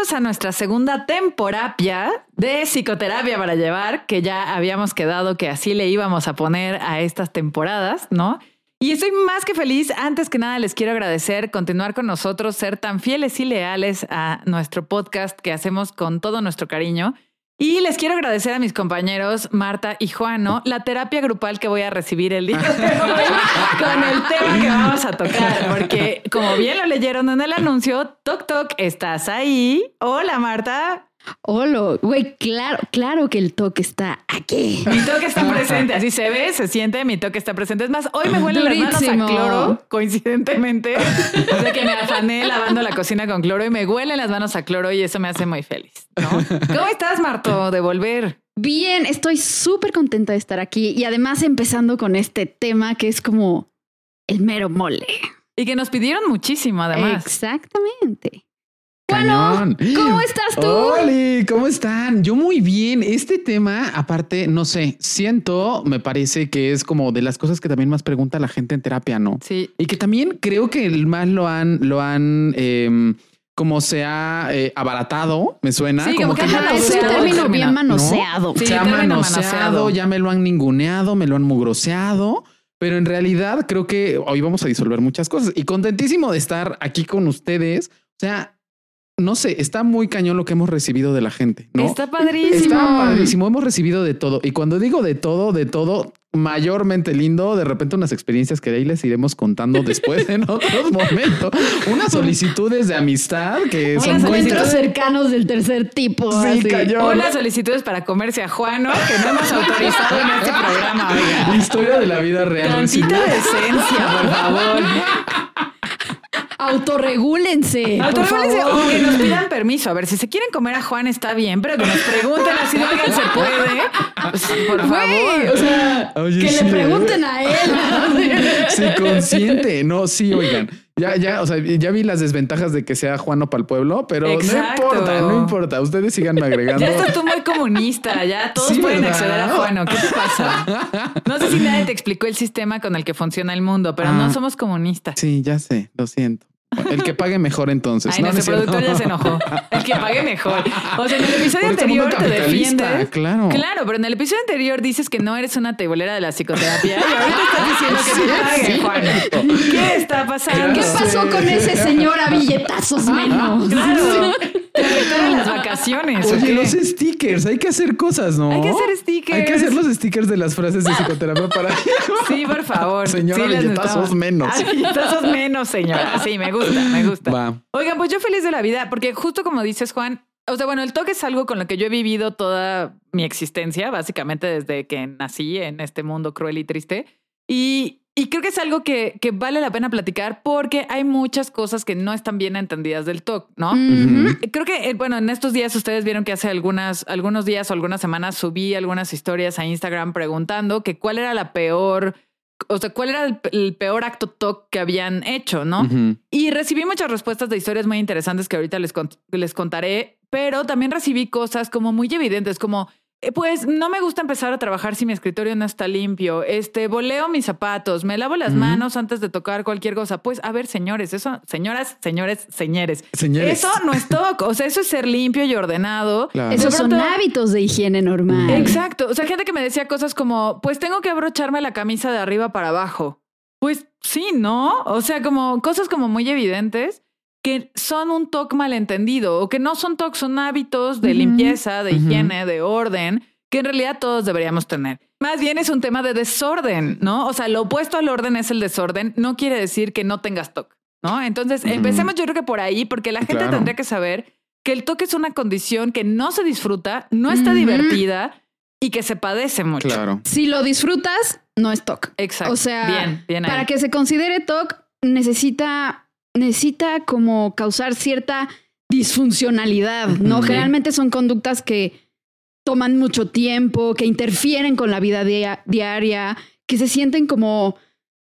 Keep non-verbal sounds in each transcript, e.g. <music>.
a nuestra segunda temporada de psicoterapia para llevar, que ya habíamos quedado que así le íbamos a poner a estas temporadas, ¿no? Y estoy más que feliz. Antes que nada, les quiero agradecer continuar con nosotros, ser tan fieles y leales a nuestro podcast que hacemos con todo nuestro cariño. Y les quiero agradecer a mis compañeros Marta y Juano la terapia grupal que voy a recibir el día de hoy <laughs> con el tema que vamos a tocar, porque como bien lo leyeron en el anuncio, Toc Toc, ¿estás ahí? Hola Marta. Hola, güey, claro, claro que el toque está aquí. Mi toque está presente, así se ve, se siente, mi toque está presente. Es más, hoy me huelen las manos a cloro, coincidentemente. O sea que me afané lavando la cocina con cloro y me huelen las manos a cloro y eso me hace muy feliz. ¿no? ¿Cómo estás, Marto, de volver? Bien, estoy súper contenta de estar aquí y además empezando con este tema que es como el mero mole. Y que nos pidieron muchísimo, además. Exactamente. Cañón. ¿cómo estás tú? Oli, ¿cómo están? Yo muy bien. Este tema, aparte, no sé, siento, me parece que es como de las cosas que también más pregunta la gente en terapia, ¿no? Sí. Y que también creo que el más lo han, lo han, em, como se ha eh, abaratado, me suena. Sí, como que ya Es un término terminado, bien manoseado. Sí, se ha manoseado, manoseado. ya me lo han ninguneado, me lo han mugroseado. Pero en realidad creo que hoy vamos a disolver muchas cosas y contentísimo de estar aquí con ustedes. O sea, no sé, está muy cañón lo que hemos recibido de la gente. ¿no? Está padrísimo. Está padrísimo. Hemos recibido de todo. Y cuando digo de todo, de todo, mayormente lindo, de repente unas experiencias que de ahí les iremos contando <laughs> después en otros momentos. Unas solicitudes de amistad que Unas son Encuentros cercanos del tercer tipo. Sí. Hola, solicitudes para comerse a Juano, que no hemos autorizado en este programa. oiga. Historia de la vida real. Tantita decencia, por favor. <laughs> Autorregúlense. Autorregúlense o que nos pidan permiso. A ver, si se quieren comer a Juan está bien, pero que nos pregunten así, oigan, ¿se puede? Pues, por favor. o sea, Oye, que sí, le pregunten a él. <laughs> Sí, consciente. No, sí, oigan. Ya, ya, o sea, ya vi las desventajas de que sea Juano para el pueblo, pero Exacto. no importa, no importa. Ustedes síganme agregando. Ya estás tú muy comunista, ya todos Sí, pueden ¿verdad? acceder a Juano. ¿Qué te pasa? No sé si nadie te explicó el sistema con el que funciona el mundo, pero no Ah. somos comunistas. Sí, ya sé, lo siento. El que pague mejor entonces. Ay, No, nuestro productor ya se enojó. <laughs> El que pague mejor. O sea, en el episodio Por este anterior te defiendes. claro. Claro, pero en el episodio anterior dices que no eres una tebolera de la psicoterapia y ahorita <laughs> estás diciendo que te pague, Juan. ¿Qué está pasando? ¿Qué pasó con ese señor a billetazos menos? Claro. Te afectaron las vacaciones. ¿o Oye, qué? los stickers, hay que hacer cosas, ¿no? Hay que hacer stickers. Hay que hacer los stickers de las frases de psicoterapia para <laughs> Sí, por favor. Señora, sí, billetazos menos. Ah, billetazos menos, señora. Sí, me gusta, me gusta. Va. Oigan, pues yo feliz de la vida, porque justo como dices, Juan, o sea, bueno, el toque es algo con lo que yo he vivido toda mi existencia, básicamente desde que nací en este mundo cruel y triste. Y, y creo que es algo que, que vale la pena platicar porque hay muchas cosas que no están bien entendidas del TOC, ¿no? Creo que, eh, bueno, en estos días ustedes vieron que hace algunas, algunos días o algunas semanas subí algunas historias a Instagram preguntando que cuál era la peor, o sea, cuál era el, el peor acto TOC que habían hecho, ¿no? Y recibí muchas respuestas de historias muy interesantes que ahorita les, cont- les contaré, pero también recibí cosas como muy evidentes, como, pues no me gusta empezar a trabajar si mi escritorio no está limpio, este, voleo mis zapatos, me lavo las manos antes de tocar cualquier cosa. Pues, a ver, señores, eso, señoras, señores, señores, Señores. eso no es TOC, o sea, eso es ser limpio y ordenado. Claro. Esos son hábitos de higiene normal. Exacto. O sea, gente que me decía cosas como, pues tengo que abrocharme la camisa de arriba para abajo. Pues sí, ¿no? O sea, como cosas como muy evidentes que son un toque malentendido o que no son toques, son hábitos de limpieza, de higiene, de orden, que en realidad todos deberíamos tener. Más bien es un tema de desorden, ¿no? O sea, lo opuesto al orden es el desorden. No quiere decir que no tengas toque, ¿no? Entonces, empecemos yo creo que por ahí, porque la gente Claro. tendría que saber que el toque es una condición que no se disfruta, no está divertida y que se padece mucho. Claro. Si lo disfrutas, no es TOC. Exacto. O sea, bien, bien ahí. Para que se considere TOC, necesita, necesita como causar cierta disfuncionalidad, ¿no? Generalmente son conductas que toman mucho tiempo, que interfieren con la vida dia- diaria, que se sienten como,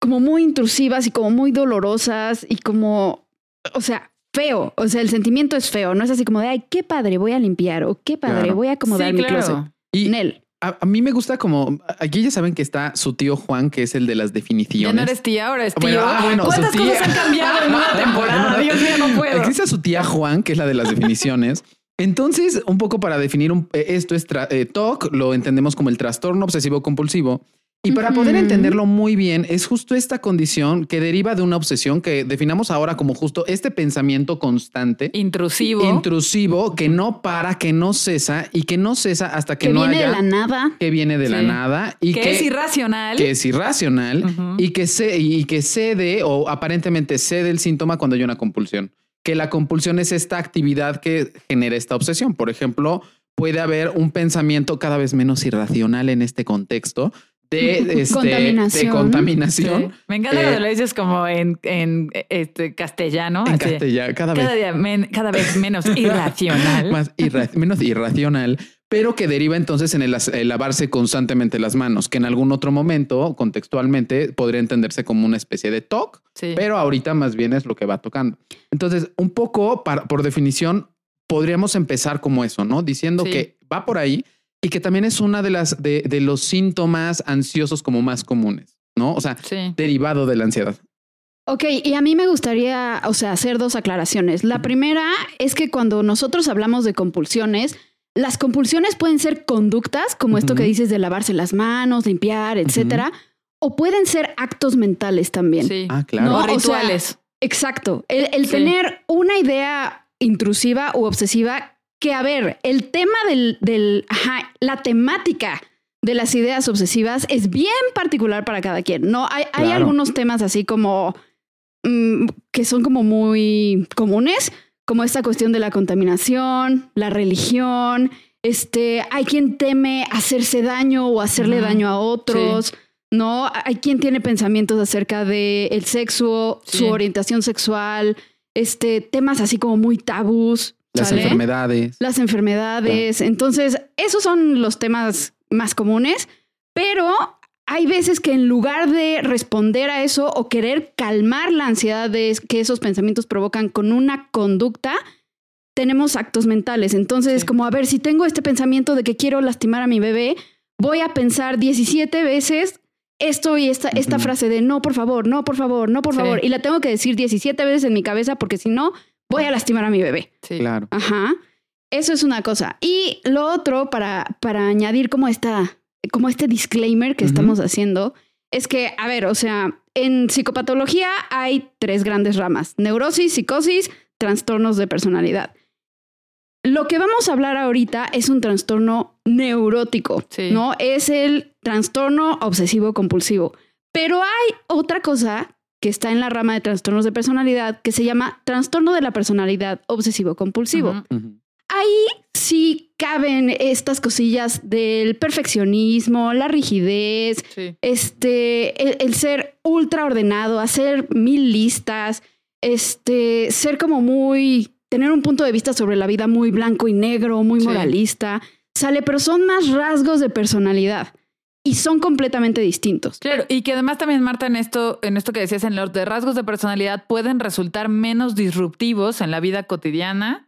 como muy intrusivas y como muy dolorosas y como, o sea, feo. O sea, el sentimiento es feo, no es así como de, ay, qué padre, voy a limpiar o qué padre, Claro. voy a acomodar Sí, mi claro. closet. Y Nel. A, a mí me gusta como aquí ya saben que está su tío Juan, que es el de las Ya definiciones. no eres tía, ahora es tío. Bueno, ah, bueno, ¿Cuántas su tía- cosas han cambiado en una <laughs> temporada? Dios mío, no puedo. Existe su tía Juan, que es la de las definiciones. Entonces, un poco para definir un- eh, esto es eh, TOC, lo entendemos como el trastorno obsesivo compulsivo. Y para poder entenderlo muy bien, es justo esta condición que deriva de una obsesión que definamos ahora como justo este pensamiento constante, Intrusivo. intrusivo, que no para, que no cesa y que no cesa hasta que, que no viene haya de la nada. que viene de la nada y que, que, es irracional. que es irracional y que se y que cede o aparentemente cede el síntoma cuando hay una compulsión. Que la compulsión es esta actividad que genera esta obsesión. Por ejemplo, puede haber un pensamiento cada vez menos irracional en este contexto de, <laughs> este, Contaminación. de contaminación Sí. Me encanta Eh, cuando lo dices como en, en este castellano. en castellano, cada vez Cada día men- cada vez menos irracional. <laughs> más irra- menos irracional, pero que deriva entonces en el, lavarse constantemente las manos, que en algún otro momento, contextualmente, podría entenderse como una especie de TOC, Sí. pero ahorita más bien es lo que va tocando. Entonces, un poco para- por definición, podríamos empezar como eso, ¿no? Diciendo Sí. que va por ahí y que también es una de las de, de los síntomas ansiosos como más comunes, ¿no? O sea, Sí. derivado de la ansiedad. Ok, y a mí me gustaría, o sea, hacer dos aclaraciones. La primera es que cuando nosotros hablamos de compulsiones, las compulsiones pueden ser conductas, como esto que dices de lavarse las manos, limpiar, etcétera, o pueden ser actos mentales también. Sí. Ah, claro. No, O o sea, rituales. Exacto. El, el Sí. tener una idea intrusiva u obsesiva, que a ver, el tema del, del ajá, la temática de las ideas obsesivas es bien particular para cada quien. No, hay, hay Claro. algunos temas así como mm, que son como muy comunes, como esta cuestión de la contaminación, la religión. Este, hay quien teme hacerse daño o hacerle daño a otros. ¿no? Hay quien tiene pensamientos acerca de el sexo, Sí. su orientación sexual, este, temas así como muy tabús. Las ¿sale? enfermedades. Las enfermedades. Entonces, esos son los temas más comunes, pero hay veces que en lugar de responder a eso o querer calmar la ansiedad de que esos pensamientos provocan con una conducta, tenemos actos mentales. Entonces, Sí. como a ver, si tengo este pensamiento de que quiero lastimar a mi bebé, voy a pensar 17 veces esto y esta, esta frase de no, por favor, no, por favor, no, por Sí. favor. Y la tengo que decir 17 veces en mi cabeza porque si no, voy a lastimar a mi bebé. Sí. Claro. Ajá. Eso es una cosa. Y lo otro, para, para añadir como esta, como este disclaimer que estamos haciendo, es que, a ver, o sea, en psicopatología hay tres grandes ramas: neurosis, psicosis, trastornos de personalidad. Lo que vamos a hablar ahorita es un trastorno neurótico, Sí. ¿no? Es el trastorno obsesivo compulsivo. Pero hay otra cosa que está en la rama de trastornos de personalidad que se llama trastorno de la personalidad obsesivo compulsivo. Ujú. Ujú. Ahí sí caben estas cosillas del perfeccionismo, la rigidez, Sí. este, el, el ser ultra ordenado, hacer mil listas, este, ser como muy, tener un punto de vista sobre la vida muy blanco y negro, muy Sí. moralista, sale, pero son más rasgos de personalidad y son completamente distintos. Claro, y que además también, Marta, en esto, en esto que decías, en los de rasgos de personalidad pueden resultar menos disruptivos en la vida cotidiana.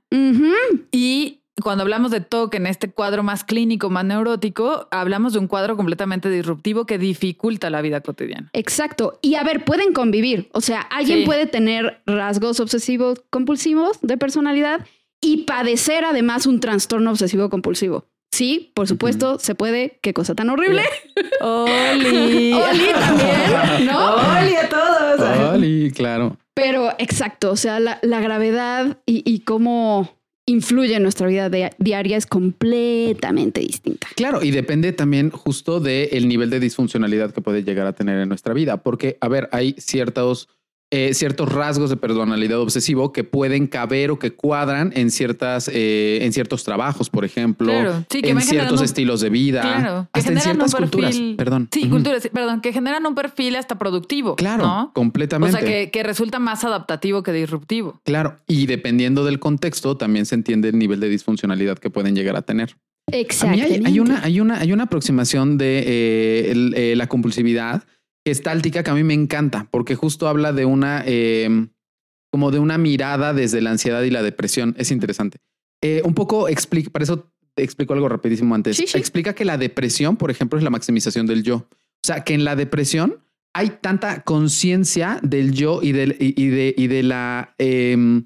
Y cuando hablamos de TOC en este cuadro más clínico, más neurótico, hablamos de un cuadro completamente disruptivo que dificulta la vida cotidiana. Exacto. Y a ver, pueden convivir. O sea, alguien Sí. puede tener rasgos obsesivos compulsivos de personalidad y padecer además un trastorno obsesivo compulsivo. Sí, por supuesto, se puede. Qué cosa tan horrible. <laughs> <laughs> ¡Oli! Oli también, ¿no? ¡Oli a todos! Oli, claro. Pero exacto, o sea, la, la gravedad y, y cómo influye en nuestra vida di- diaria es completamente distinta. Claro, y depende también justo del nivel de disfuncionalidad que puede llegar a tener en nuestra vida, porque, a ver, hay ciertos, eh, ciertos rasgos de personalidad obsesivo que pueden caber o que cuadran en ciertas, eh, en ciertos trabajos, por ejemplo, Claro, sí, que en ciertos estilos de vida, Claro, hasta en ciertas culturas. Perdón. Sí, culturas, perdón, que generan un perfil hasta productivo. Claro, ¿no? O completamente. sea, que, que resulta más adaptativo que disruptivo. Claro, y dependiendo del contexto, también se entiende el nivel de disfuncionalidad que pueden llegar a tener. A mí Exactamente. hay, hay una, hay, una, hay una aproximación de eh, el- eh, la compulsividad gestáltica que a mí me encanta, porque justo habla de una, eh, como de una mirada desde la ansiedad y la depresión. Es interesante. Eh, un poco explica, para eso explico algo rapidísimo antes. Sí, sí. Explica que la depresión, por ejemplo, es la maximización del yo. O sea, que en la depresión hay tanta conciencia del yo y, del, y, y de, y de la, em,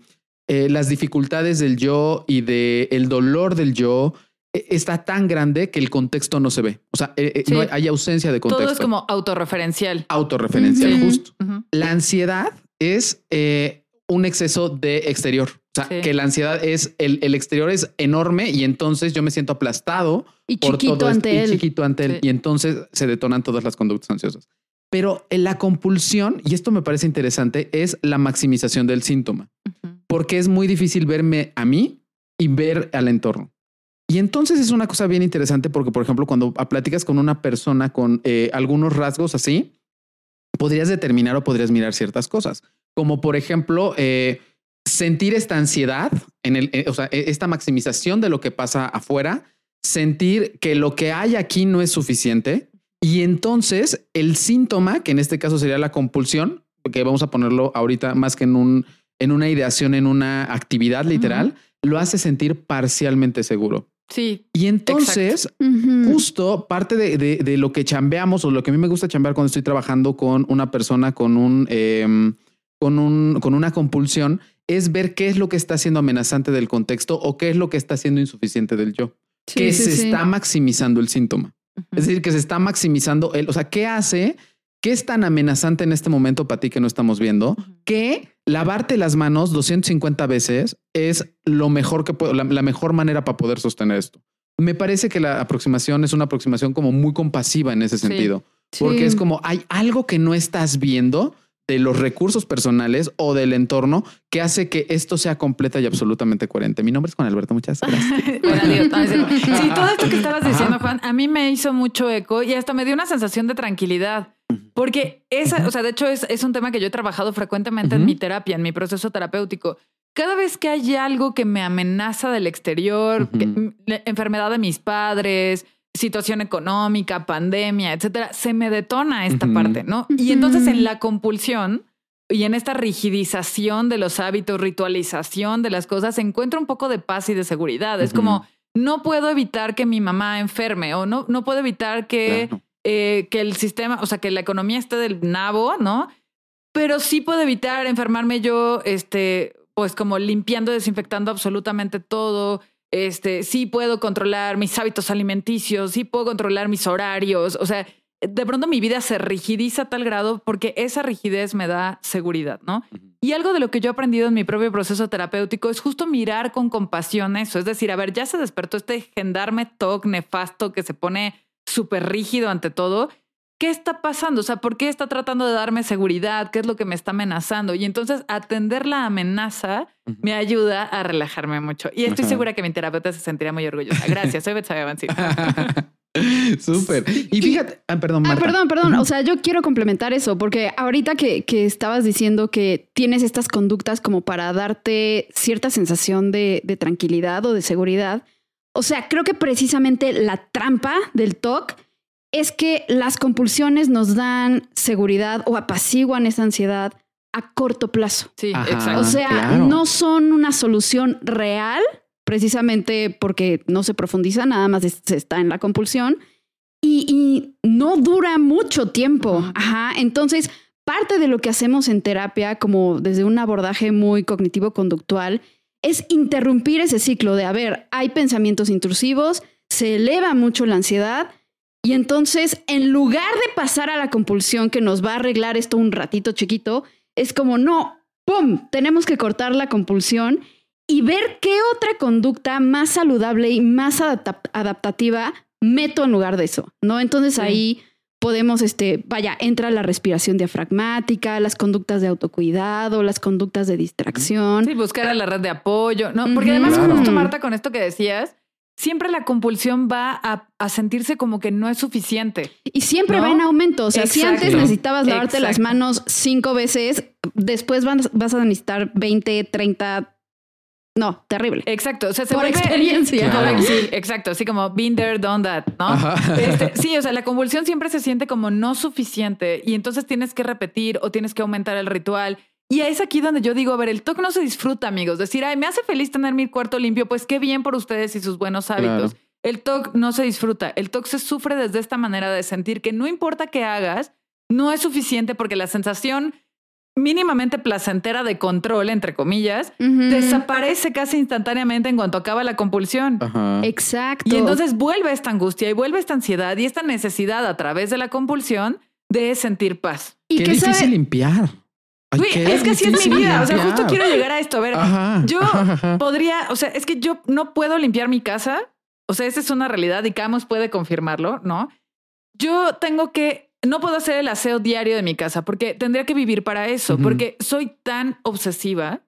eh, las dificultades del yo y de el dolor del yo está tan grande que el contexto no se ve. O sea, eh, eh, Sí. no hay, hay ausencia de contexto. Todo es como autorreferencial. autorreferencial, justo. La ansiedad es eh, un exceso de exterior. O sea, Sí. que la ansiedad es el, el exterior es enorme y entonces yo me siento aplastado Y por chiquito todo ante y él. chiquito ante él. Y entonces se detonan todas las conductas ansiosas. Pero en la compulsión, y esto me parece interesante, es la maximización del síntoma, porque es muy difícil verme a mí y ver al entorno. Y entonces es una cosa bien interesante porque, por ejemplo, cuando platicas con una persona con eh, algunos rasgos así, podrías determinar o podrías mirar ciertas cosas, como por ejemplo, eh, sentir esta ansiedad, en el, eh, o sea, eh, esta maximización de lo que pasa afuera, sentir que lo que hay aquí no es suficiente y entonces el síntoma, que en este caso sería la compulsión, que vamos a ponerlo ahorita más que en un en una ideación, en una actividad literal, lo hace sentir parcialmente seguro. Sí, Y entonces justo parte de, de- de lo que chambeamos o lo que a mí me gusta chambear cuando estoy trabajando con una persona con un em, con un con una compulsión es ver qué es lo que está siendo amenazante del contexto o qué es lo que está siendo insuficiente del yo, Sí, que sí, se sí. está maximizando el síntoma. Es decir, que se está maximizando el, o sea, ¿qué hace? ¿Qué es tan amenazante en este momento para ti que no estamos viendo? Que lavarte las manos 250 veces es lo mejor que puedo, la, la mejor manera para poder sostener esto. Me parece que la aproximación es una aproximación como muy compasiva en ese sentido, Sí. porque es como hay algo que no estás viendo de los recursos personales o del entorno que hace que esto sea completa y absolutamente coherente. Mi nombre es Juan Alberto, muchas <laughs> gracias. Sí, todo esto que estabas diciendo, Juan, a mí me hizo mucho eco y hasta me dio una sensación de tranquilidad. Porque esa, o sea, de hecho es, es un tema que yo he trabajado frecuentemente en Ujú. mi terapia, en mi proceso terapéutico. Cada vez que hay algo que me amenaza del exterior, Ujú. que- m- la enfermedad de mis padres, situación económica, pandemia, etcétera, se me detona esta Ujú. parte, ¿no? Y entonces en la compulsión y en esta rigidización de los hábitos, ritualización de las cosas, encuentro un poco de paz y de seguridad. Es como, no puedo evitar que mi mamá enferme o no, no puedo evitar que, Claro. Eh, que el sistema, o sea, que la economía esté del nabo, ¿no? Pero sí puedo evitar enfermarme yo, este, pues como limpiando, desinfectando absolutamente todo. Este, sí puedo controlar mis hábitos alimenticios, sí puedo controlar mis horarios. O sea, de pronto mi vida se rigidiza a tal grado porque esa rigidez me da seguridad, ¿no? Y algo de lo que yo he aprendido en mi propio proceso terapéutico es justo mirar con compasión eso. Es decir, a ver, ya se despertó este gendarme TOC nefasto que se pone súper rígido ante todo. ¿Qué está pasando? O sea, ¿por qué está tratando de darme seguridad? ¿Qué es lo que me está amenazando? Y entonces atender la amenaza me ayuda a relajarme mucho. Y estoy segura que mi terapeuta se sentiría muy orgullosa. Gracias, soy Betsabe Avancito. <laughs> Súper. Y fíjate, ah, perdón, Ah, perdón, perdón. Ujú. O sea, yo quiero complementar eso, porque ahorita que, que estabas diciendo que tienes estas conductas como para darte cierta sensación de, de tranquilidad o de seguridad, o sea, creo que precisamente la trampa del TOC es que las compulsiones nos dan seguridad o apaciguan esa ansiedad a corto plazo. Sí, Ajá. exacto. O sea, claro. no son una solución real, precisamente porque no se profundiza, nada más se está en la compulsión y, y no dura mucho tiempo. Ajá. Entonces, parte de lo que hacemos en terapia, como desde un abordaje muy cognitivo-conductual, es interrumpir ese ciclo de, a ver, hay pensamientos intrusivos, se eleva mucho la ansiedad. Y entonces, en lugar de pasar a la compulsión que nos va a arreglar esto un ratito chiquito, es como, no, ¡pum! Tenemos que cortar la compulsión y ver qué otra conducta más saludable y más adapta- adaptativa meto en lugar de eso, ¿no? Entonces Sí. ahí podemos, este, vaya, entra la respiración diafragmática, las conductas de autocuidado, las conductas de distracción. Sí, buscar a la red de apoyo, ¿no? Porque además, Claro. justo Marta, con esto que decías, siempre la compulsión va a, a sentirse como que no es suficiente. Y siempre ¿No? va en aumento. O sea, si antes necesitabas lavarte las manos cinco veces, después vas, vas a necesitar 20, 30. No, terrible. Exacto. O sea, se Por vuelve- experiencia. Claro. Sí, exacto. Así como been there, done that, ¿no? Este, sí, o sea, la convulsión siempre se siente como no suficiente y entonces tienes que repetir o tienes que aumentar el ritual Y es aquí donde yo digo, a ver, el TOC no se disfruta, amigos. Decir, ay, me hace feliz tener mi cuarto limpio, pues qué bien por ustedes y sus buenos hábitos. Claro. El TOC no se disfruta. El TOC se sufre desde esta manera de sentir que no importa qué hagas, no es suficiente porque la sensación mínimamente placentera de control, entre comillas, desaparece casi instantáneamente en cuanto acaba la compulsión. Ajá. Exacto. Y entonces vuelve esta angustia y vuelve esta ansiedad y esta necesidad a través de la compulsión de sentir paz. y qué que difícil sabe- limpiar. Ay, qué es que así es mi vida. O sea, justo quiero llegar a esto. A ver, Ajá, yo ajá. podría, o sea, es que yo no puedo limpiar mi casa. O sea, esa es una realidad y Camus puede confirmarlo, ¿no? Yo tengo que, no puedo hacer el aseo diario de mi casa porque tendría que vivir para eso, porque soy tan obsesiva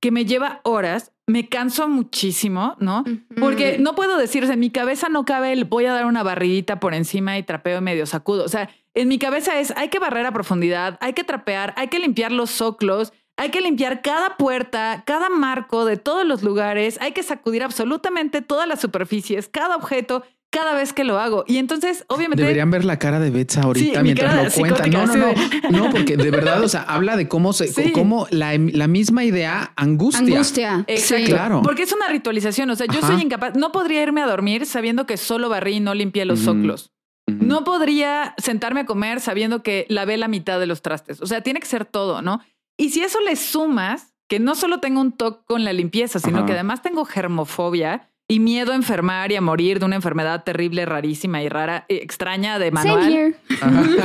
que me lleva horas, me canso muchísimo, ¿no? Porque no puedo decir, o sea, en mi cabeza no cabe el voy a dar una barridita por encima y trapeo y medio sacudo. O sea, en mi cabeza es hay que barrer a profundidad, hay que trapear, hay que limpiar los soclos, hay que limpiar cada puerta, cada marco de todos los lugares, hay que sacudir absolutamente todas las superficies, cada objeto, cada vez que lo hago. Y entonces, obviamente, Deberían ver la cara de Betsa ahorita Sí, mientras lo cuenta. No, no, no. No, porque de verdad, o sea, habla de cómo se, Sí. cómo la, la misma idea angustia. Angustia. Exacto. Sí. Claro. Porque es una ritualización. O sea, yo Ajá. soy incapaz. No podría irme a dormir sabiendo que solo barrí y no limpié los Ujú. soclos. No podría sentarme a comer sabiendo que lavé la mitad de los trastes. O sea, tiene que ser todo, ¿no? Y si eso le sumas que no solo tengo un toque con la limpieza, sino Ajá. que además tengo germofobia y miedo a enfermar y a morir de una enfermedad terrible, rarísima y rara, eh, extraña de Same manual.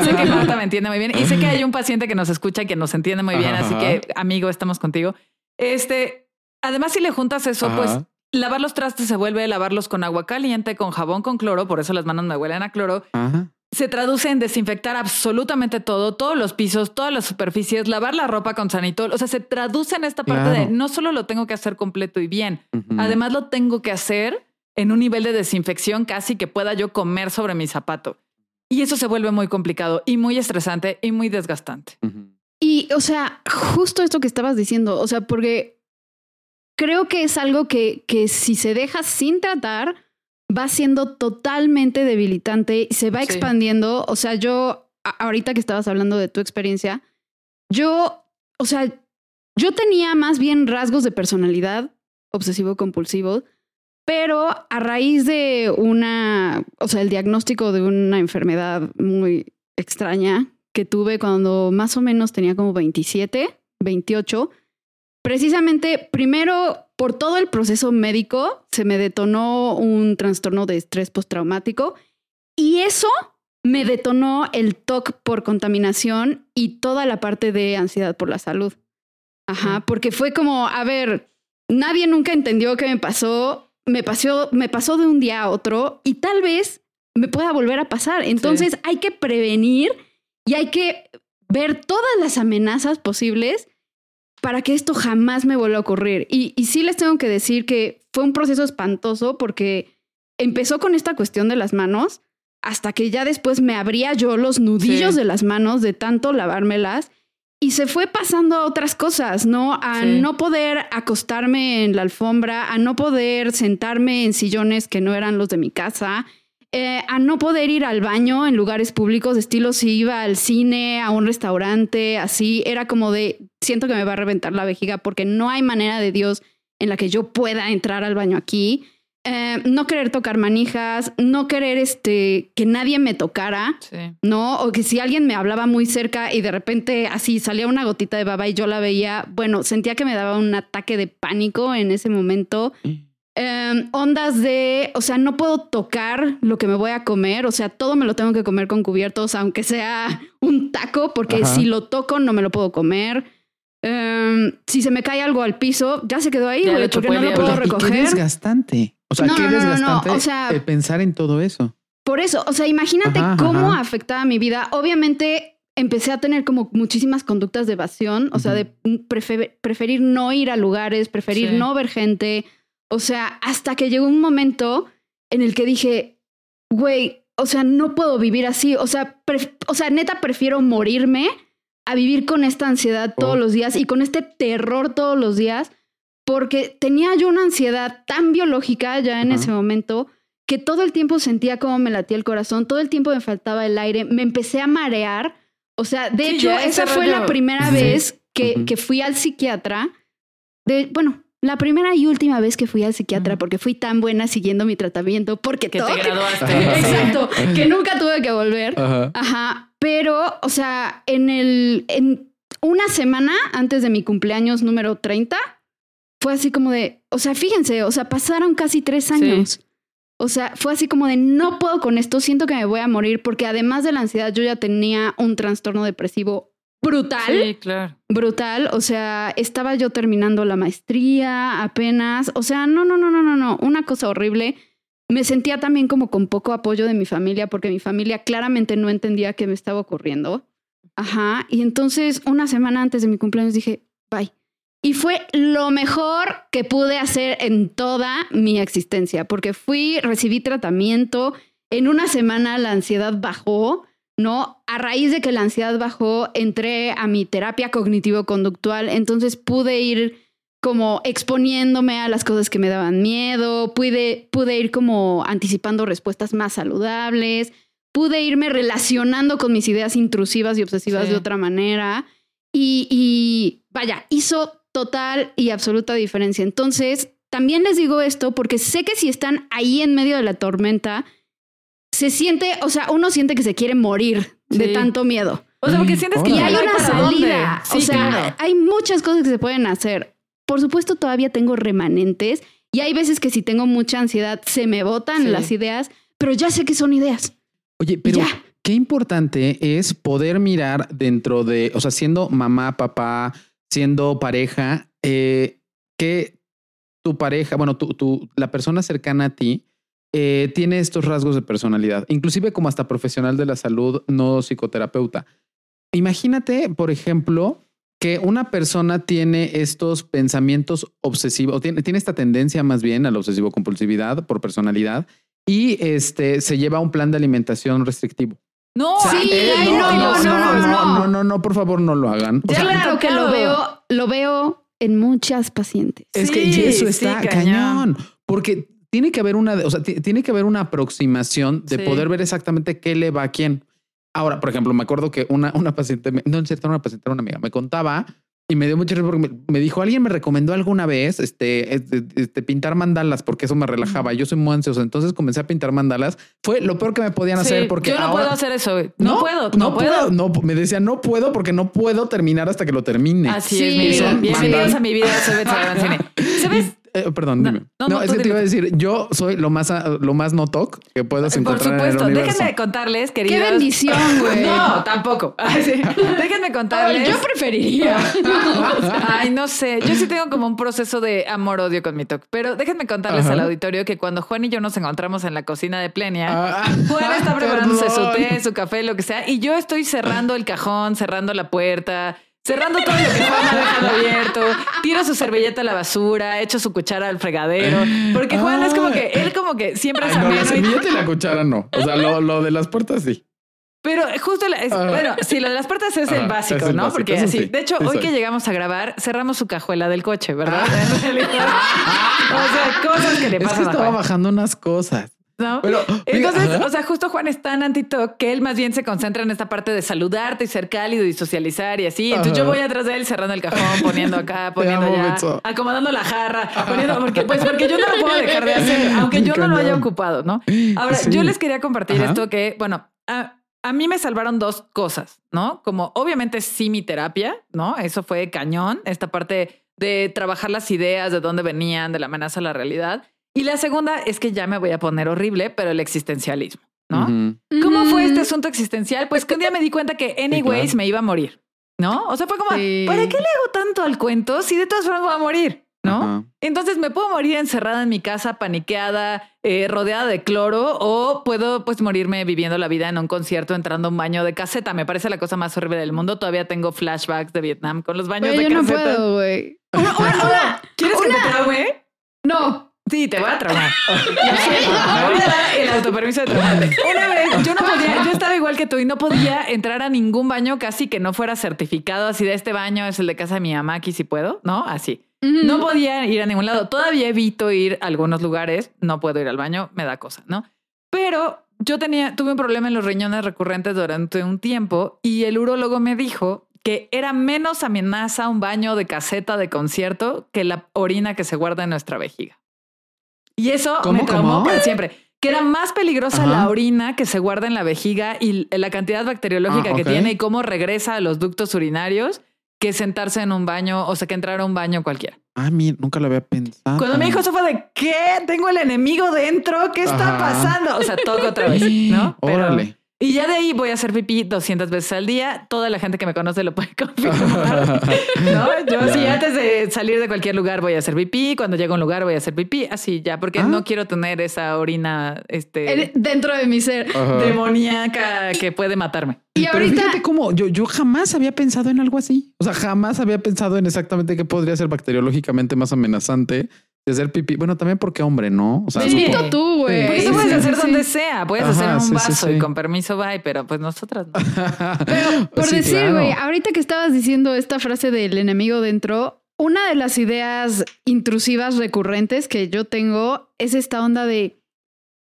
Sé que <laughs> Marta me entiende muy bien y sé que hay un paciente que nos escucha y que nos entiende muy bien, así que amigo, estamos contigo. Este, además si le juntas eso, pues lavar los trastes se vuelve lavarlos con agua caliente, con jabón, con cloro, por eso las manos me huelen a cloro. Ajá. Se traduce en desinfectar absolutamente todo, todos los pisos, todas las superficies, lavar la ropa con sanitol. O sea, se traduce en esta parte Claro. de no solo lo tengo que hacer completo y bien, además lo tengo que hacer en un nivel de desinfección casi que pueda yo comer sobre mi zapato. Y eso se vuelve muy complicado y muy estresante y muy desgastante. Y, o sea, justo esto que estabas diciendo, o sea, porque creo que es algo que, que si se deja sin tratar, va siendo totalmente debilitante y se va Sí. expandiendo. O sea, yo, ahorita que estabas hablando de tu experiencia, yo, o sea, yo tenía más bien rasgos de personalidad obsesivo-compulsivo, pero a raíz de una, o sea, el diagnóstico de una enfermedad muy extraña que tuve cuando más o menos tenía como 27, 28, precisamente primero por todo el proceso médico se me detonó un trastorno de estrés postraumático y eso me detonó el TOC por contaminación y toda la parte de ansiedad por la salud. Ajá, porque fue como, a ver, nadie nunca entendió qué me pasó, me pasó, me pasó de un día a otro y tal vez me pueda volver a pasar. Entonces hay que prevenir y hay que ver todas las amenazas posibles para que esto jamás me vuelva a ocurrir. Y, y sí les tengo que decir que fue un proceso espantoso porque empezó con esta cuestión de las manos hasta que ya después me abría yo los nudillos Sí. de las manos de tanto lavármelas y se fue pasando a otras cosas, ¿no? A Sí. no poder acostarme en la alfombra, a no poder sentarme en sillones que no eran los de mi casa, eh, a no poder ir al baño en lugares públicos, estilo si iba al cine, a un restaurante, así, era como de, siento que me va a reventar la vejiga porque no hay manera de Dios en la que yo pueda entrar al baño aquí. Eh, no querer tocar manijas, no querer este, que nadie me tocara. Sí. ¿no? O que si alguien me hablaba muy cerca y de repente así salía una gotita de baba y yo la veía, bueno, sentía que me daba un ataque de pánico en ese momento. Eh, ondas de, o sea, no puedo tocar lo que me voy a comer, o sea, todo me lo tengo que comer con cubiertos, aunque sea un taco, porque Ajá. si lo toco no me lo puedo comer. Eh, si se me cae algo al piso, ya se quedó ahí, Ya güey, porque no lo puedo Y qué recoger. desgastante. O sea, No, qué no, no, no, no, desgastante o sea- el pensar en todo eso. Por eso, o sea, imagínate Ajá, cómo ajá. afectaba mi vida. Obviamente empecé a tener como muchísimas conductas de evasión, o sea, de prefe- preferir no ir a lugares, preferir Sí. no ver gente. O sea, hasta que llegó un momento en el que dije, güey, o sea, no puedo vivir así. O sea, o sea, neta prefiero morirme a vivir con esta ansiedad todos Oh. los días y con este terror todos los días, porque tenía yo una ansiedad tan biológica ya en ese momento que todo el tiempo sentía cómo me latía el corazón, todo el tiempo me faltaba el aire, me empecé a marear. O sea, de Sí, hecho, esa fue la primera Sí. vez que, que fui al psiquiatra. De, bueno, la primera y última vez que fui al psiquiatra, porque fui tan buena siguiendo mi tratamiento, porque Que te todo- graduaste. <laughs> Exacto, que nunca tuve que volver. Ajá. Ajá, pero, o sea, en el, en una semana antes de mi cumpleaños número 30, fue así como de, o sea, fíjense, o sea, pasaron casi tres años. O sea, fue así como de, no puedo con esto, siento que me voy a morir, porque además de la ansiedad, yo ya tenía un trastorno depresivo brutal Sí, claro. brutal. O sea, estaba yo terminando la maestría apenas. O sea, no, no, no, no, no, no. Una cosa horrible. Me sentía también como con poco apoyo de mi familia porque mi familia claramente no entendía qué me estaba ocurriendo. Ajá. Y entonces, una semana antes de mi cumpleaños dije, bye. Y fue lo mejor que pude hacer en toda mi existencia, porque fui, recibí tratamiento, en una semana la ansiedad bajó, ¿no? A raíz de que la ansiedad bajó, entré a mi terapia cognitivo-conductual, entonces pude ir como exponiéndome a las cosas que me daban miedo, pude, pude ir como anticipando respuestas más saludables, pude irme relacionando con mis ideas intrusivas y obsesivas Sí. de otra manera y, y vaya, hizo total y absoluta diferencia. Entonces, también les digo esto porque sé que si están ahí en medio de la tormenta, se siente, o sea, uno siente que se quiere morir de tanto miedo. O sea, porque sientes que Y hay una salida. Sí, o sea, claro. hay muchas cosas que se pueden hacer. Por supuesto, todavía tengo remanentes y hay veces que si tengo mucha ansiedad se me botan Sí. las ideas, pero ya sé que son ideas. Oye, pero Ya. qué importante es poder mirar dentro de, o sea, siendo mamá, papá, siendo pareja, eh, que tu pareja, bueno, tu, tu- la persona cercana a ti eh, tiene estos rasgos de personalidad, inclusive como hasta profesional de la salud, no psicoterapeuta. Imagínate, por ejemplo, que una persona tiene estos pensamientos obsesivos, o tiene, tiene esta tendencia más bien a la obsesivo compulsividad por personalidad y este se lleva a un plan de alimentación restrictivo. No, O sea, Sí, eh, ay, no, no, no, no, no, no, no, por favor, no lo hagan. O Ya sea, claro que lo veo, lo veo en muchas pacientes. es que Sí, eso sí, está cañón. cañón, porque tiene que haber una, o sea, ti- tiene que haber una aproximación de Sí. poder ver exactamente qué le va a quién. Ahora, por ejemplo, me acuerdo que una, una paciente, no es cierto, una paciente, una amiga, me contaba y me dio mucha risa porque me, dijo, alguien me recomendó alguna vez este, este, este, pintar mandalas porque eso me relajaba. Yo soy muy ansioso, entonces comencé a pintar mandalas. Fue lo peor que me podían Sí, hacer porque yo no ahora- puedo hacer eso. güey. No, puedo, no, puedo. No, me decía, no puedo porque no puedo terminar hasta que lo termine. Así Sí, es mi vida. Bienvenidos a mi vida. Soy Betsy Avancini. <laughs> ¿Sabes? Eh, perdón, No, dime. no, No, no, es que te iba a decir, yo soy lo más, ah, lo más no talk que puedes Por encontrar supuesto. en el universo. Déjenme contarles, Qué queridos. bendición, <laughs> güey. No, tampoco. <laughs> Ay, sí. Déjenme contarles. Yo preferiría. <laughs> Ay, no sé. Yo sí tengo como un proceso de amor-odio con mi TOC. Pero déjenme contarles Ajá. al auditorio que cuando Juan y yo nos encontramos en la cocina de Plenia, Ah, Juan está preparándose su té, su café, lo que sea, y yo estoy cerrando el cajón, cerrando la puerta, cerrando todo lo que Juan ha dejado abierto, tiro su servilleta a la basura, echo su cuchara al fregadero, porque Juan es como que, él como que siempre es no, la servilleta y la cuchara no. O sea, lo, lo de las puertas sí. Pero justo, la- es- Ajá. bueno, sí, lo de las puertas es el básico, es el ¿no? básico, Porque así, sí. de hecho, Sí hoy soy. que llegamos a grabar, cerramos su cajuela del coche, ¿verdad? Realidad. <laughs> o sea, cosas que le Es pasan que a estaba bajando unas cosas. ¿No? Pero, Entonces, ajá. o sea, justo Juan es tan anti-talk que él más bien se concentra en esta parte de saludarte y ser cálido y socializar y así. Entonces Ajá. yo voy atrás de él cerrando el cajón, poniendo acá, <laughs> poniendo allá, acomodando la jarra, poniendo, porque, pues porque yo no lo puedo dejar de <laughs> hacer, aunque yo no lo haya ocupado, ¿no? Ahora, Sí. yo les quería compartir Ajá. esto que, bueno, a, a mí me salvaron dos cosas, ¿no? Como obviamente sí mi terapia, ¿no? Eso fue cañón, esta parte de trabajar las ideas, de dónde venían, de la amenaza a la realidad. Y la segunda es que ya me voy a poner horrible, pero el existencialismo, ¿no? ¿Cómo fue este asunto existencial? Pues que un día me di cuenta que anyways claro. me iba a morir, ¿no? O sea, fue como, Sí. ¿para qué le hago tanto al cuento si de todas formas voy a morir, ¿no? Entonces me puedo morir encerrada en mi casa, paniqueada, eh, rodeada de cloro, o puedo pues morirme viviendo la vida en un concierto, entrando a un baño de caseta. Me parece la cosa más horrible del mundo. Todavía tengo flashbacks de Vietnam con los baños de yo no caseta. puedo, güey. ¿Quieres que te traume? No. Sí, te voy a traumar. <laughs> Me voy a dar el autopermiso de traumarte. Una vez, yo no podía, yo estaba igual que tú y no podía entrar a ningún baño casi que no fuera certificado así de este baño es el de casa de mi mamá, aquí si puedo, ¿no? Así. No podía ir a ningún lado. Todavía evito ir a algunos lugares. No puedo ir al baño, me da cosa, ¿no? Pero yo tenía, tuve un problema en los riñones recurrentes durante un tiempo y el urólogo me dijo que era menos amenaza un baño de caseta de concierto que la orina que se guarda en nuestra vejiga. Y eso ¿Cómo, me traumó cómo? para siempre. Que era más peligrosa Ajá. la orina que se guarda en la vejiga y la cantidad bacteriológica Ah, que tiene y cómo regresa a los ductos urinarios que sentarse en un baño, o sea, que entrar a un baño cualquiera. Ah, mira, nunca lo había pensado. Cuando me dijo eso fue de ¿qué? Tengo el enemigo dentro, ¿qué está Ajá. pasando? O sea, toco otra vez, ¿no? <gasps> Pero- Órale. Y ya de ahí voy a hacer pipí 200 veces al día. Toda la gente que me conoce lo puede <laughs> confirmar. ¿no? Yo sí, antes de salir de cualquier lugar voy a hacer pipí. Cuando llego a un lugar voy a hacer pipí. Así ya, porque Ah. no quiero tener esa orina este, El- Dentro de mi ser. Ajá. demoníaca que puede matarme. Y Pero ahorita, fíjate cómo yo, yo jamás había pensado en algo así. O sea, jamás había pensado en exactamente qué podría ser bacteriológicamente más amenazante de hacer pipí. Bueno, también porque hombre, ¿no? O sea, Sí. supongo- tú, güey. Porque Sí, tú puedes sí, hacer sí. donde sea. Puedes Ajá, hacer un vaso sí. y con permiso bye, pero pues nosotras no. Pero <laughs> por Sí, decir, claro. güey, ahorita que estabas diciendo esta frase del enemigo dentro, una de las ideas intrusivas recurrentes que yo tengo es esta onda de,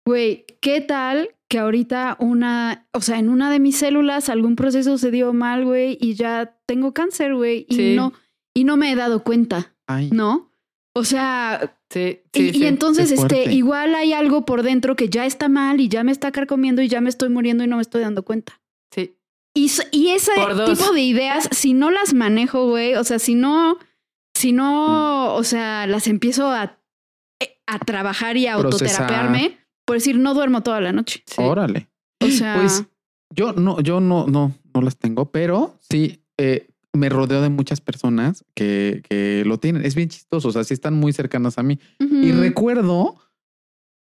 güey, ¿qué tal que ahorita una, o sea, en una de mis células algún proceso se dio mal, güey, y ya tengo cáncer, güey, y Sí. no, y no me he dado cuenta, Ay, ¿no? O sea, Sí, y, sí, y sí. entonces, este, igual hay algo por dentro que ya está mal y ya me está carcomiendo y ya me estoy muriendo y no me estoy dando cuenta. Sí. Y, y ese tipo de ideas, si no las manejo, güey, o sea, si no, si no, o sea, las empiezo a, eh, a trabajar y a autoterapearme, por decir, no duermo toda la noche. sí. órale. O sea, Pues yo no, yo no, no, no las tengo, pero sí eh, me rodeo de muchas personas que, que lo tienen. Es bien chistoso. O sea, sí están muy cercanas a mí. ujú. Y recuerdo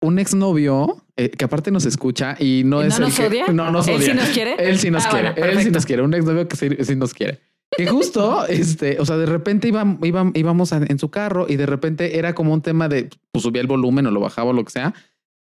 un exnovio eh, que aparte nos escucha y no ¿Y es no el nos que- odia? no nos ¿Él odia. sí nos quiere? Él sí nos Ah, quiere. bueno, él sí nos quiere. Un exnovio que sí, sí nos quiere. Que justo, este, o sea, de repente iba, iba- íbamos a- en su carro y de repente era como un tema de, pues subía el volumen o lo bajaba o lo que sea.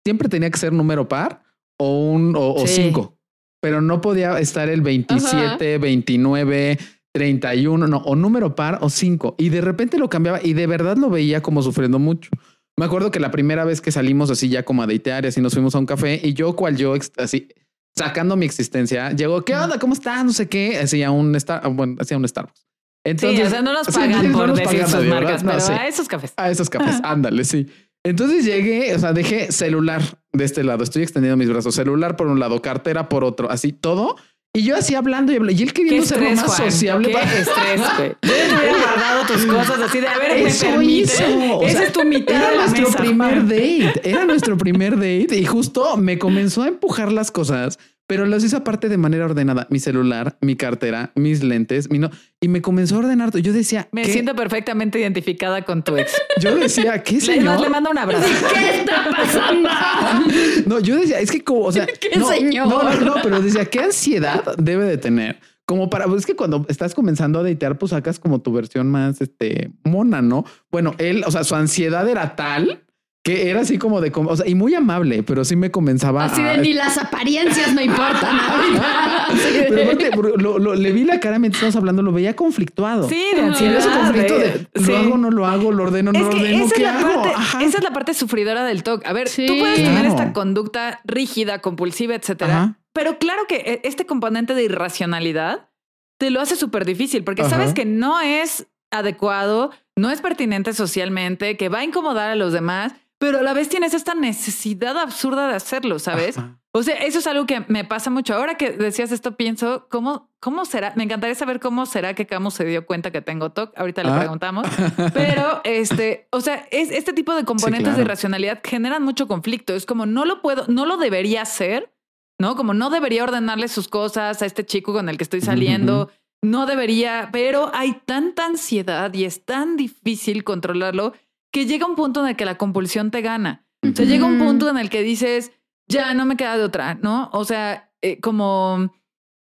Siempre tenía que ser número par o un o, o Sí. cinco, pero no podía estar el 27, 29, 31, no, o número par o cinco. Y de repente lo cambiaba y de verdad lo veía como sufriendo mucho. Me acuerdo que la primera vez que salimos así ya como a datear y así nos fuimos a un café y yo cual yo así sacando mi existencia, llegó, ¿qué onda? ¿Cómo estás? No sé qué, hacía un Star, bueno, hacía un Starbucks. Entonces, sí, o sea, no nos <laughs> pagan sí, no por nos decir paga sus nadie, ¿verdad? marcas, No, pero sí. a esos cafés. A esos cafés, ándale, sí. Entonces llegué, o sea, dejé celular de este lado, estoy extendiendo mis brazos, celular por un lado, cartera por otro, así todo. Y yo así hablando y hablando, y él queriendo ser lo más Juan. sociable. Qué para- estrés, güey. <laughs> Hubiera guardado tus <laughs> cosas así de, a ver, Eso me permite. hizo, o Esa es tu mitad Era de la nuestro mesa, primer date. Era nuestro primer date y justo me comenzó a empujar las cosas, pero las hizo aparte de manera ordenada. Mi celular, mi cartera, mis lentes, mi no. Y me comenzó a ordenar. todo. Yo decía, Me ¿qué? siento perfectamente identificada con tu ex. yo decía, ¿qué Le, señor? le mando un abrazo. <laughs> ¿qué está pasando? <laughs> No, yo decía, es que como, o sea, <laughs> ¿Qué no, señor? No, no, no, pero decía, ¿qué ansiedad debe de tener? Como para, pues es que cuando estás comenzando a datear, pues sacas como tu versión más, este, mona, ¿no? Bueno, él, o sea, su ansiedad era tal que era así como de, o sea, y muy amable, pero sí me comenzaba Así de a... ni las apariencias me importan <laughs> de- Pero aparte, lo- lo- le vi la cara mientras estábamos hablando, lo veía conflictuado. Sí, de ansiedad. ese conflicto de, ¿lo sí. hago, no lo hago, lo ordeno, no Es lo que ordeno, esa es, ¿qué la hago? parte, esa es la parte sufridora del TOC. A ver, Sí. tú puedes tener Claro. esta conducta rígida, compulsiva, etcétera. Ajá. Pero claro que e- este componente de irracionalidad te lo hace súper difícil porque Ajá. sabes que no es adecuado, no es pertinente socialmente, que va a incomodar a los demás, pero a la vez tienes esta necesidad absurda de hacerlo, ¿sabes? Ajá. O sea, eso es algo que me pasa mucho. Ahora que decías esto, pienso, ¿cómo, cómo será? Me encantaría saber cómo será que Camus se dio cuenta que tengo TOC. Ahorita le Ah. preguntamos. Pero, este, o sea, es, este tipo de componentes claro. de irracionalidad generan mucho conflicto. Es como, no lo puedo, no lo debería hacer, ¿no? Como no debería ordenarle sus cosas a este chico con el que estoy saliendo. No debería, pero hay tanta ansiedad y es tan difícil controlarlo que llega un punto en el que la compulsión te gana. O sea, llega un punto en el que dices, ya no me queda de otra, ¿no? O sea, eh, como,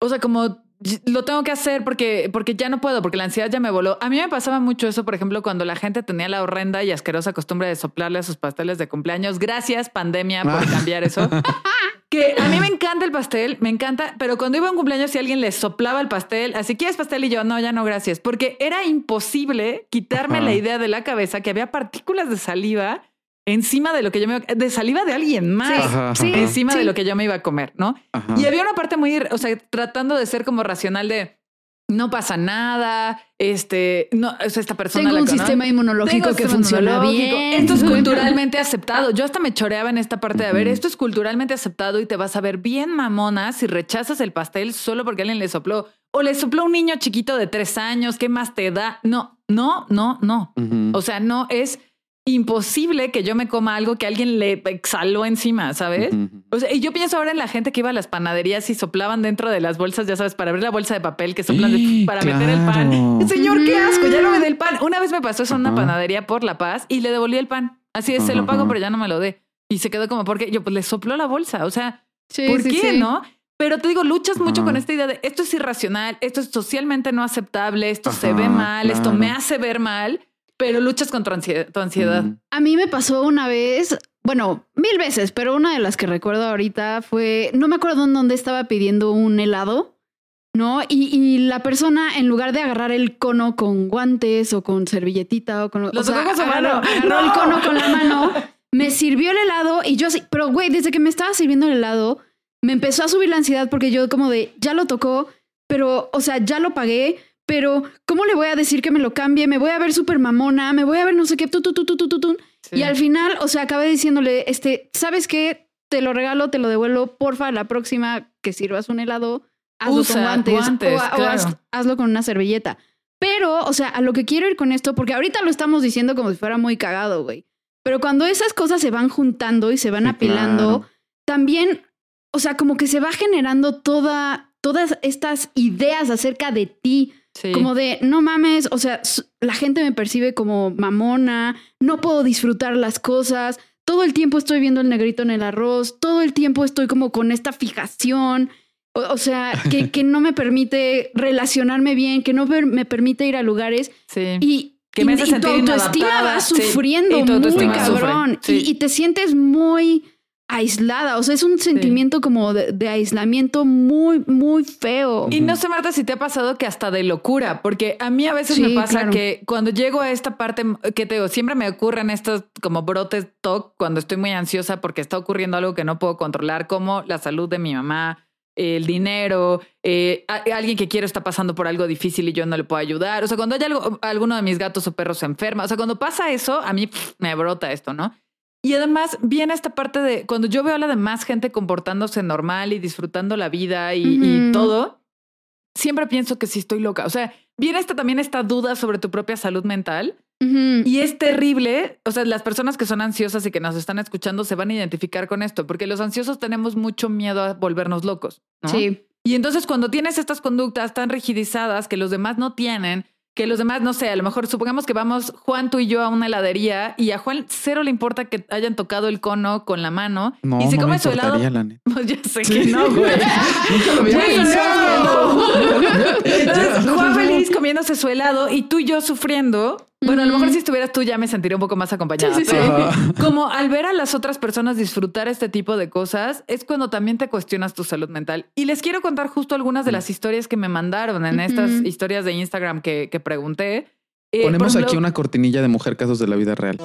o sea, como lo tengo que hacer porque, porque ya no puedo, porque la ansiedad ya me voló. A mí me pasaba mucho eso, por ejemplo, cuando la gente tenía la horrenda y asquerosa costumbre de soplarle a sus pasteles de cumpleaños. Gracias, pandemia, por Ah. cambiar eso. <laughs> Que a mí me encanta el pastel, me encanta, pero cuando iba a un cumpleaños y alguien le soplaba el pastel, así quieres pastel y yo, no, ya no, gracias, porque era imposible quitarme la idea de la cabeza que había partículas de saliva encima de lo que yo me de saliva de alguien más, ajá. sí. encima de lo que yo me iba a comer, ¿no? Ajá. Y había una parte muy, o sea, tratando de ser como racional de no pasa nada, este, no, o sea, esta persona Tengo la un conoce. sistema inmunológico Tengo que funciona inmunológico. bien. Esto es <laughs> culturalmente aceptado. Yo hasta me choreaba en esta parte de, a ver, esto es culturalmente aceptado y te vas a ver bien mamona si rechazas el pastel solo porque alguien le sopló. O le sopló un niño chiquito de tres años, ¿qué más te da? No, no, no, no. O sea, no es imposible que yo me coma algo que alguien le exhaló encima, ¿sabes? O sea, y yo pienso ahora en la gente que iba a las panaderías y soplaban dentro de las bolsas, ya sabes, para abrir la bolsa de papel que soplan de- ¡Eh! para meter el pan. claro. Señor, qué asco, ya no me dé el pan. Una vez me pasó eso en una panadería por La Paz y le devolví el pan. Así es, se lo pago, pero ya no me lo dé. Y se quedó como, porque yo pues le sopló la bolsa. O sea, Sí, ¿por sí, qué, sí. no? Pero te digo, luchas mucho Ajá. con esta idea de esto es irracional, esto es socialmente no aceptable, esto se ve mal, esto me hace ver mal, pero luchas contra tu ansiedad. A mí me pasó una vez, bueno, mil veces, pero una de las que recuerdo ahorita fue, no me acuerdo en dónde estaba pidiendo un helado, ¿no? Y, y la persona, en lugar de agarrar el cono con guantes o con servilletita o con... Lo o sea, agarró, mano. agarró el ¡No! cono con la mano, <laughs> me sirvió el helado y yo pero güey, desde que me estaba sirviendo el helado, me empezó a subir la ansiedad porque yo como de, ya lo tocó, pero, o sea, ya lo pagué, pero ¿cómo le voy a decir que me lo cambie? Me voy a ver súper mamona, me voy a ver no sé qué, tu, tu, tu. Sí. Y al final, o sea, acabé diciéndole, este, ¿sabes qué? Te lo regalo, te lo devuelvo, porfa, la próxima que sirvas un helado, hazlo Usa con guantes, guantes, o, o claro. haz- hazlo con una servilleta. Pero, o sea, a lo que quiero ir con esto, porque ahorita lo estamos diciendo como si fuera muy cagado, güey. Pero cuando esas cosas se van juntando y se van Sí, apilando, claro. también, o sea, como que se va generando toda, todas estas ideas acerca de ti. Sí. Como de, no mames, o sea, la gente me percibe como mamona, no puedo disfrutar las cosas, todo el tiempo estoy viendo el negrito en el arroz, todo el tiempo estoy como con esta fijación, o, o sea, <laughs> que, que no me permite relacionarme bien, que no per- me permite ir a lugares sí. y... Que me y- hace y tu autoestima va sí. sufriendo Y tu muy sufre, cabrón sí. y, y te sientes muy aislada, o sea, es un sentimiento como de, de aislamiento muy, muy feo. Y no sé, Marta, si te ha pasado que hasta de locura, porque a mí a veces Sí, me pasa claro. que cuando llego a esta parte que te digo, siempre me ocurren estos como brotes TOC cuando estoy muy ansiosa porque está ocurriendo algo que no puedo controlar, como la salud de mi mamá, el dinero, eh, alguien que quiero está pasando por algo difícil y yo no le puedo ayudar. O sea, cuando hay algo, alguno de mis gatos o perros se enferma, o sea, cuando pasa eso, a mí pff, me brota esto, ¿no? Y además viene esta parte de cuando yo veo a la demás gente comportándose normal y disfrutando la vida y, todo, siempre pienso que sí estoy loca. O sea, viene esta también esta duda sobre tu propia salud mental y es terrible. O sea, las personas que son ansiosas y que nos están escuchando se van a identificar con esto, porque los ansiosos tenemos mucho miedo a volvernos locos. ¿no? Sí. Y entonces cuando tienes estas conductas tan rigidizadas que los demás no tienen, que los demás, no sé, a lo mejor supongamos que vamos Juan, tú y yo a una heladería y a Juan cero le importa que hayan tocado el cono con la mano No, y se no come me su helado. importaría, la <laughs> neta. Pues yo sé que no, güey. <laughs> Entonces, <laughs> Juan feliz comiéndose su helado y tú y yo sufriendo. Bueno, a lo mejor si estuvieras tú ya me sentiría un poco más acompañada. Sí, sí, pero. <laughs> Como al ver a las otras personas disfrutar este tipo de cosas, es cuando también te cuestionas tu salud mental. Y les quiero contar justo algunas de las historias que me mandaron en estas historias de Instagram que, que pregunté. Eh, Ponemos ejemplo, aquí una cortinilla de mujer casos de la vida real.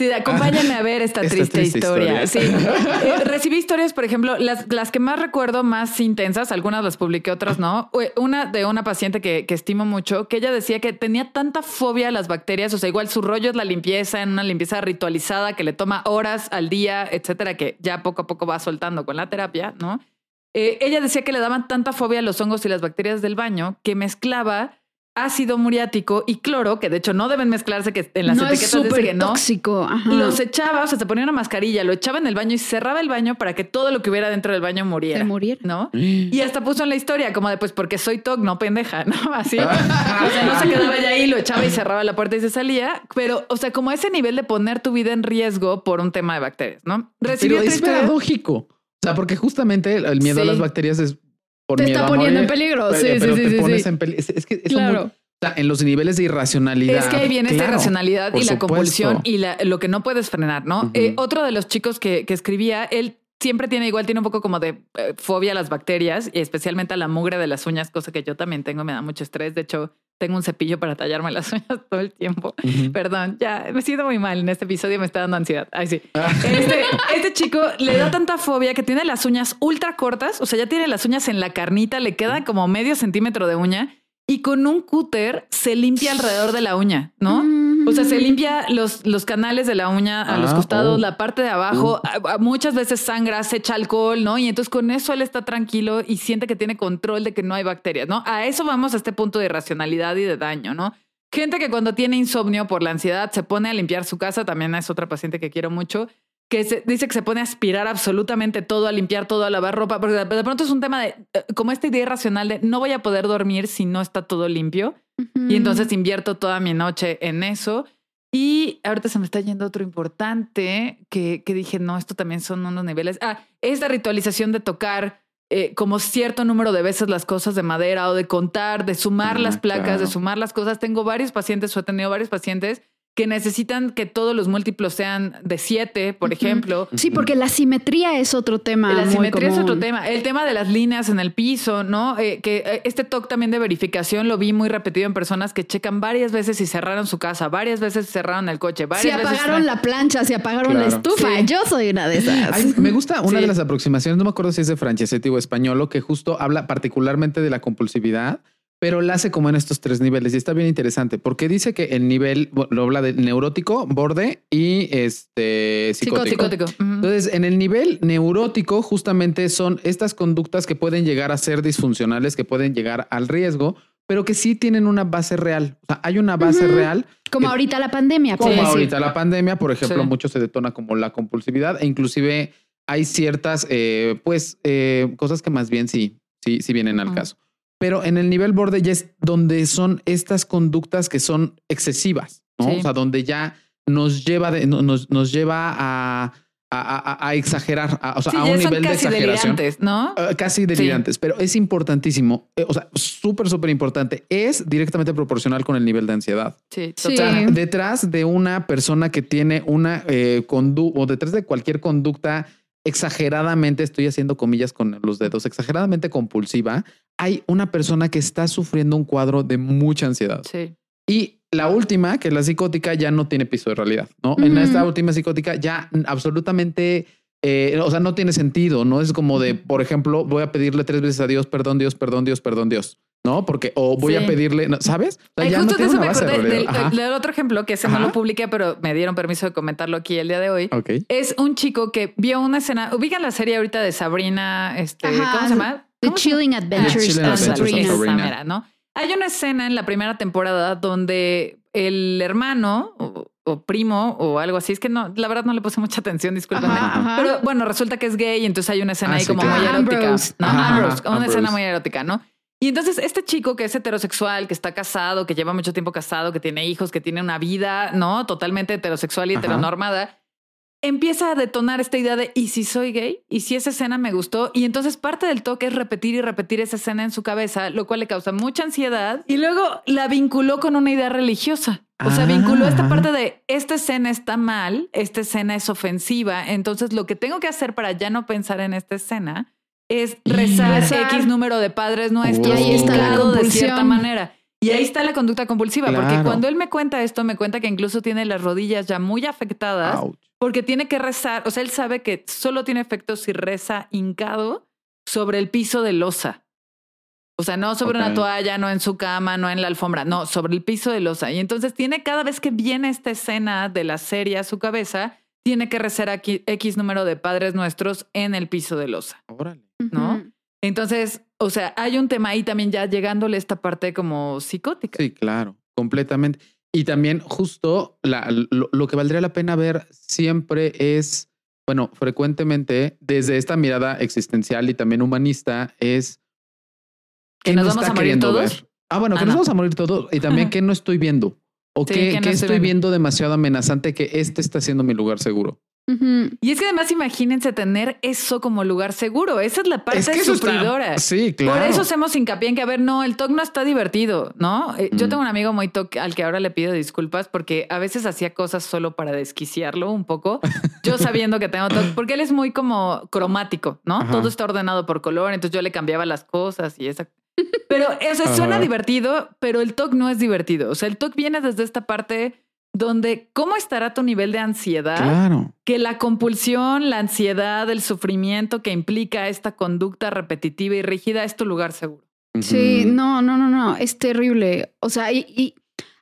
Sí, acompáñenme a ver esta, Esta triste, triste historia. historia. Sí. <laughs> Eh, recibí historias, por ejemplo, las, las que más recuerdo más intensas, algunas las publiqué, otras no. Una de una paciente que, que estimo mucho, que ella decía que tenía tanta fobia a las bacterias, o sea, igual su rollo es la limpieza, en una limpieza ritualizada que le toma horas al día, etcétera, que ya poco a poco va soltando con la terapia, ¿no? Eh, ella decía que le daban tanta fobia a los hongos y las bacterias del baño que mezclaba ácido muriático y cloro, que de hecho no deben mezclarse, que en las no es etiquetas dice súper que no. tóxico. Ajá. Los echaba, o sea, se ponía una mascarilla, lo echaba en el baño y cerraba el baño para que todo lo que hubiera dentro del baño muriera. Se muriera. ¿No? <gasps> Y hasta puso en la historia, como de pues porque soy TOC, no pendeja, ¿no? <laughs> Así. o sea, no se quedaba ya ahí, lo echaba y cerraba la puerta y se salía. Pero, o sea, como ese nivel de poner tu vida en riesgo por un tema de bacterias, ¿no? Recibí Pero es paradójico. O sea, porque justamente el miedo a las bacterias es por Te miedo está a poniendo en peligro. pero- Sí, sí, pero sí, te sí, pones sí. en peli- Es, es que eso Claro. muy- en los niveles de irracionalidad. Es que ahí viene esta irracionalidad y la supuesto. compulsión y la- lo que no puedes frenar, ¿no? Eh, otro de los chicos que, que escribía, él siempre tiene igual, tiene un poco como de eh, fobia a las bacterias y especialmente a la mugre de las uñas, cosa que yo también tengo, me da mucho estrés. De hecho, tengo un cepillo para tallarme las <laughs> uñas todo el tiempo. Perdón, ya me siento muy mal en este episodio, me está dando ansiedad. Ay, sí. Ah. Este, este chico le da tanta fobia que tiene las uñas ultra cortas, o sea, ya tiene las uñas en la carnita, le queda como medio centímetro de uña y con un cúter se limpia alrededor de la uña, ¿no? O sea, se limpia los, los canales de la uña a los Ah, costados, oh. la parte de abajo. a- a- muchas veces sangra, se echa alcohol, ¿no? Y entonces con eso él está tranquilo y siente que tiene control de que no hay bacterias, ¿no? A eso vamos a este punto de irracionalidad y de daño, ¿no? Gente que cuando tiene insomnio por la ansiedad se pone a limpiar su casa, también es otra paciente que quiero mucho, que se- dice que se pone a aspirar absolutamente todo, a limpiar todo, a lavar ropa, porque de, pronto es un tema de, eh, como esta idea irracional de no voy a poder dormir si no está todo limpio. Y entonces invierto toda mi noche en eso. Y ahorita se me está yendo otro importante que, que dije, no, esto también son unos niveles. Ah, esta ritualización de tocar eh, como cierto número de veces las cosas de madera o de contar, de sumar Ah, las placas, claro. de sumar las cosas. Tengo varios pacientes o he tenido varios pacientes que necesitan que todos los múltiplos sean de siete, por Ujú. ejemplo. Sí, porque la simetría es otro tema. La muy simetría es otro tema. El tema de las líneas en el piso, ¿no? Eh, que eh, este toque también de verificación lo vi muy repetido en personas que checan varias veces si cerraron su casa, varias veces si cerraron el coche, varias Si veces apagaron la plancha, si apagaron la estufa. Sí. Yo soy una de esas. Ay, me gusta una Sí. de las aproximaciones, no me acuerdo si es de Francesetti o españolo, que justo habla particularmente de la compulsividad, pero la hace como en estos tres niveles y está bien interesante porque dice que el nivel lo habla de neurótico, borde y este psicótico. psicótico. Entonces, en el nivel neurótico, justamente son estas conductas que pueden llegar a ser disfuncionales, que pueden llegar al riesgo, pero que sí tienen una base real. O sea, hay una base real Como que- ahorita la pandemia. como decir. ahorita la pandemia, por ejemplo, Sí. mucho se detona como la compulsividad e inclusive hay ciertas, eh, pues, eh, cosas que más bien sí, sí, sí vienen al caso. Pero en el nivel borde ya es donde son estas conductas que son excesivas, ¿no? Sí. O sea, donde ya nos lleva, de- nos, nos lleva a, a, a- a exagerar, a, o sea, Sí, a ya un son nivel de casi exageración. delirantes, ¿no? Uh, casi delirantes, pero es importantísimo, eh, o sea, súper, súper importante. Es directamente proporcional con el nivel de ansiedad. Sí, Sí. O sea, detrás de una persona que tiene una eh, conducta o detrás de cualquier conducta exageradamente, estoy haciendo comillas con los dedos, exageradamente compulsiva, hay una persona que está sufriendo un cuadro de mucha ansiedad. Sí. Y la última, que es la psicótica, ya no tiene piso de realidad, ¿no? En esta última psicótica ya absolutamente, eh, o sea, no tiene sentido, ¿no? Es como de, por ejemplo, voy a pedirle tres veces a Dios, perdón, Dios, perdón, Dios, perdón, Dios, ¿no? Porque, o voy a pedirle, ¿no? ¿sabes? O sea, Ay, ya justo no de eso me acordé del, otro ejemplo que ese no Ajá. lo publiqué, pero me dieron permiso de comentarlo aquí el día de hoy. Ok. Es un chico que vio una escena. Ubican la serie ahorita de Sabrina, este, Ajá, ¿cómo se llama? The ¿Cómo se? Chilling Adventures of Adventures of Sabrina. Esa Sabrina. mera, ¿no? Hay una escena en la primera temporada donde el hermano o, o primo o algo así, es que no, la verdad no le puse mucha atención, discúlpenme. Ajá, ajá. Pero bueno, resulta que es gay y entonces hay una escena Ah, ahí sí, como claro. muy Ah, erótica. Ambrose. ¿no? Ajá, Ambrose, ajá, una escena muy erótica, ¿no? Y entonces este chico que es heterosexual, que está casado, que lleva mucho tiempo casado, que tiene hijos, que tiene una vida, ¿no? Totalmente heterosexual y Ajá. heteronormada, empieza a detonar esta idea de ¿y si soy gay? ¿Y si esa escena me gustó? Y entonces parte del toque es repetir y repetir esa escena en su cabeza, lo cual le causa mucha ansiedad. Y luego la vinculó con una idea religiosa. O sea, Ah. vinculó esta parte de esta escena está mal, esta escena es ofensiva. Entonces lo que tengo que hacer para ya no pensar en esta escena es rezar Rezar. X número de padres nuestros Y ahí está la de compulsión. cierta manera. Y ahí está la conducta compulsiva, porque cuando él me cuenta esto, me cuenta que incluso tiene las rodillas ya muy afectadas Ouch. porque tiene que rezar, o sea, él sabe que solo tiene efecto si reza hincado sobre el piso de losa. O sea, no sobre una toalla, no en su cama, no en la alfombra, no, sobre el piso de losa. Y entonces tiene cada vez que viene esta escena de la serie a su cabeza, tiene que rezar aquí X número de padres nuestros en el piso de losa. Órale. ¿No? Entonces, o sea, hay un tema ahí también ya llegándole esta parte como psicótica. Sí, claro, completamente. Y también justo la- lo, lo que valdría la pena ver siempre es, bueno, frecuentemente desde esta mirada existencial y también humanista es ¿Que ¿qué nos no vamos está a morir queriendo todos? ver? Ah, bueno, que Ah, nos no. vamos a morir todos y también <laughs> qué no estoy viendo o Sí, qué, qué no qué estoy viendo demasiado amenazante que este está siendo mi lugar seguro. Y es que además imagínense tener eso como lugar seguro. Esa es la parte es que está- sufridora. Sí, claro. Por eso hacemos hincapié en que, a ver, no, el TOC no está divertido, ¿no? Eh, Yo Mm. tengo un amigo muy TOC al que ahora le pido disculpas porque a veces hacía cosas solo para desquiciarlo un poco. <laughs> Yo sabiendo que tengo TOC, porque él es muy como cromático, ¿no? Ajá. Todo está ordenado por color, entonces yo le cambiaba las cosas y esa. Pero eso <laughs> suena Ajá. divertido, pero el TOC no es divertido. O sea, el TOC viene desde esta parte donde cómo estará tu nivel de ansiedad, Claro. que la compulsión, la ansiedad, el sufrimiento que implica esta conducta repetitiva y rígida es tu lugar seguro. Sí, no, no, no, no, es terrible. O sea, y, y-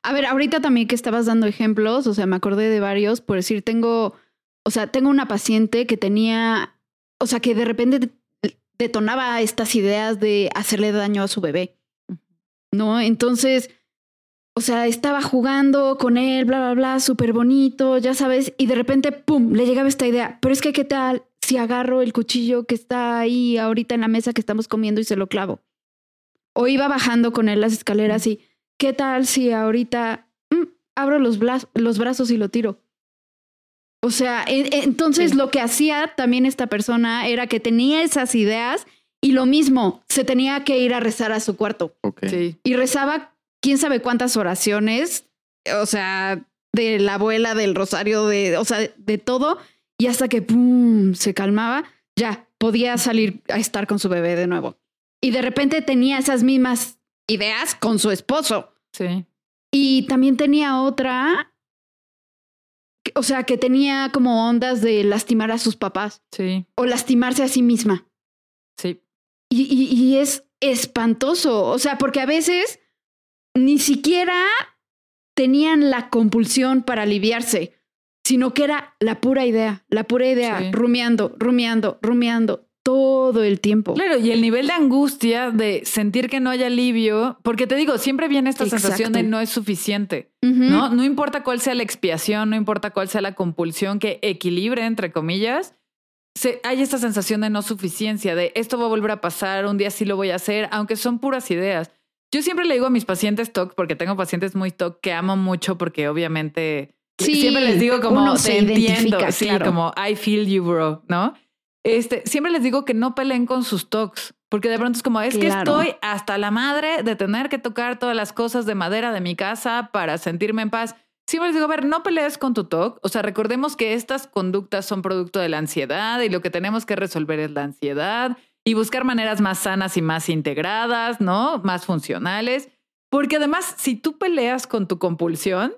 a ver, ahorita también que estabas dando ejemplos, o sea, me acordé de varios, por decir, tengo, o sea, tengo una paciente que tenía, o sea, que de repente de- detonaba estas ideas de hacerle daño a su bebé, ¿no? Entonces, o sea, estaba jugando con él, bla, bla, bla, súper bonito, ya sabes, y de repente, ¡pum!, le llegaba esta idea, pero es que, ¿qué tal si agarro el cuchillo que está ahí ahorita en la mesa que estamos comiendo y se lo clavo? O iba bajando con él las escaleras y, ¿qué tal si ahorita mm, abro los, brazos y lo tiro? O sea, en- en- entonces Sí. lo que hacía también esta persona era que tenía esas ideas y lo mismo, se tenía que ir a rezar a su cuarto. Sí. y rezaba quién sabe cuántas oraciones, o sea, de la abuela, del rosario, de, o sea, de todo, y hasta que pum, se calmaba, ya podía salir a estar con su bebé de nuevo. Y de repente tenía esas mismas ideas con su esposo. Sí. Y también tenía otra, o sea, que tenía como ondas de lastimar a sus papás Sí. o lastimarse a sí misma. Sí. Y, y- y es espantoso, o sea, porque a veces ni siquiera tenían la compulsión para aliviarse, sino que era la pura idea, la pura idea, Sí. rumiando, rumiando, rumiando todo el tiempo. Claro, y el nivel de angustia de sentir que no hay alivio, porque te digo, siempre viene esta sensación de no es suficiente. ¿no? No importa cuál sea la expiación, no importa cuál sea la compulsión que equilibre, entre comillas, se, hay esta sensación de no suficiencia, de esto va a volver a pasar, un día sí lo voy a hacer, aunque son puras ideas. Yo siempre le digo a mis pacientes TOC, porque tengo pacientes muy TOC que amo mucho, porque obviamente Sí, siempre les digo como te entiendo, sí, claro. como I feel you, bro, ¿no? Este, siempre les digo que no peleen con sus TOCs, porque de pronto es como, es que Claro. estoy hasta la madre de tener que tocar todas las cosas de madera de mi casa para sentirme en paz. Siempre les digo, a ver, no pelees con tu TOC. O sea, recordemos que estas conductas son producto de la ansiedad y lo que tenemos que resolver es la ansiedad y buscar maneras más sanas y más integradas, ¿no? Más funcionales. Porque además, si tú peleas con tu compulsión,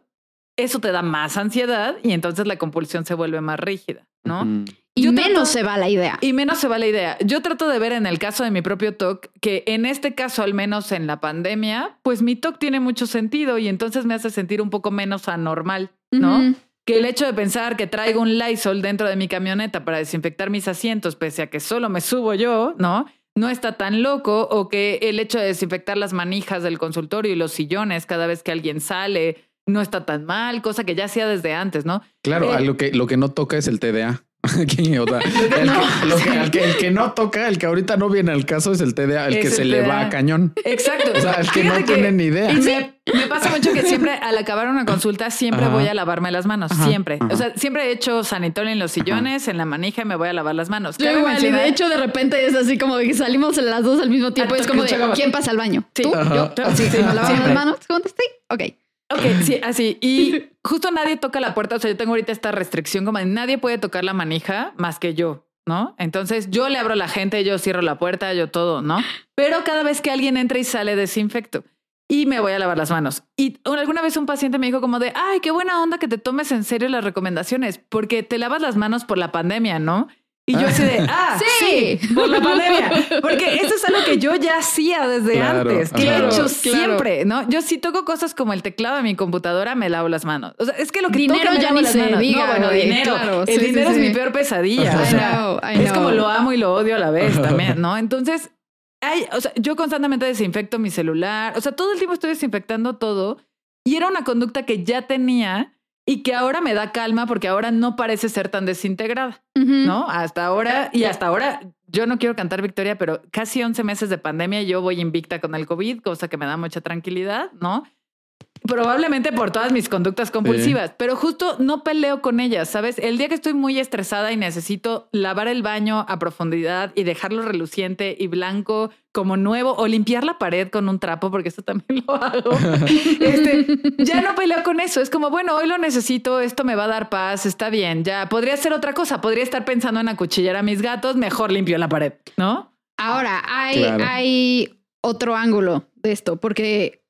eso te da más ansiedad y entonces la compulsión se vuelve más rígida, ¿no? Y yo menos trato- se va la idea. Y menos se va la idea. Yo trato de ver en el caso de mi propio TOC que en este caso, al menos en la pandemia, pues mi TOC tiene mucho sentido y entonces me hace sentir un poco menos anormal, ¿no? Que el hecho de pensar que traigo un Lysol dentro de mi camioneta para desinfectar mis asientos, pese a que solo me subo yo, ¿no? No está tan loco, o que el hecho de desinfectar las manijas del consultorio y los sillones cada vez que alguien sale no está tan mal, cosa que ya hacía desde antes, ¿no? Claro, Eh, a lo que, lo que no toca es el TDA. <laughs> Aquí, <laughs> o sea, el, que, <laughs> lo que- al que- el que no toca, el que ahorita no viene al caso es el TDA, el Es que el se le va a cañón. Exacto. O sea, el que no tiene ni idea. Y me, me pasa mucho que siempre al acabar una consulta siempre Ajá. voy a lavarme las manos, Ajá, siempre. ajá. O sea, siempre he hecho sanitol en los sillones, en la manija y me voy a lavar las manos. Yo igual, y de hecho de repente es así como que salimos las dos al mismo tiempo. Ah, y es como de. ¿quién pasa al baño? Sí, ¿Tú? Yo. Yo. Sí, sí, Siempre. las manos. ¿Contesté? Ok. Ok, sí, así. Y justo nadie toca la puerta. O sea, yo tengo ahorita esta restricción como nadie puede tocar la manija más que yo, ¿no? Entonces yo le abro a la gente, yo cierro la puerta, yo todo, ¿no? Pero cada vez que alguien entra y sale, desinfecto. Y me voy a lavar las manos. Y alguna vez un paciente me dijo como de, ay, qué buena onda que te tomes en serio las recomendaciones, porque te lavas las manos por la pandemia, ¿no? Y yo así de, ah, Sí. sí, por la pandemia. Porque eso es algo que yo ya hacía desde Claro, antes, que ajá. he hecho Claro. siempre, ¿no? Yo si toco cosas como el teclado de mi computadora, me lavo las manos. O sea, es que lo que Dinero toque, me ya lavo ni las se manos. diga, No, bueno, dinero. claro. el Sí, sí, dinero es sí. mi peor pesadilla. O I know, I es como know. lo amo y lo odio a la vez también, ¿no? Entonces, hay, o sea, yo constantemente desinfecto mi celular. O sea, todo el tiempo estoy desinfectando todo. Y era una conducta que ya tenía y que ahora me da calma porque ahora no parece ser tan desintegrada. ¿no? Hasta ahora, y hasta ahora, yo no quiero cantar victoria, pero casi 11 meses de pandemia yo voy invicta con el COVID, cosa que me da mucha tranquilidad, ¿no? Probablemente por todas mis conductas compulsivas, pero justo no peleo con ellas, ¿sabes? El día que estoy muy estresada y necesito lavar el baño a profundidad y dejarlo reluciente y blanco como nuevo o limpiar la pared con un trapo, porque eso también lo hago, <laughs> este, ya no peleo con eso. Es como, bueno, hoy lo necesito, esto me va a dar paz, está bien, ya podría ser otra cosa, podría estar pensando en acuchillar a mis gatos, mejor limpio la pared, ¿no? Ahora, hay, Claro. hay otro ángulo de esto, porque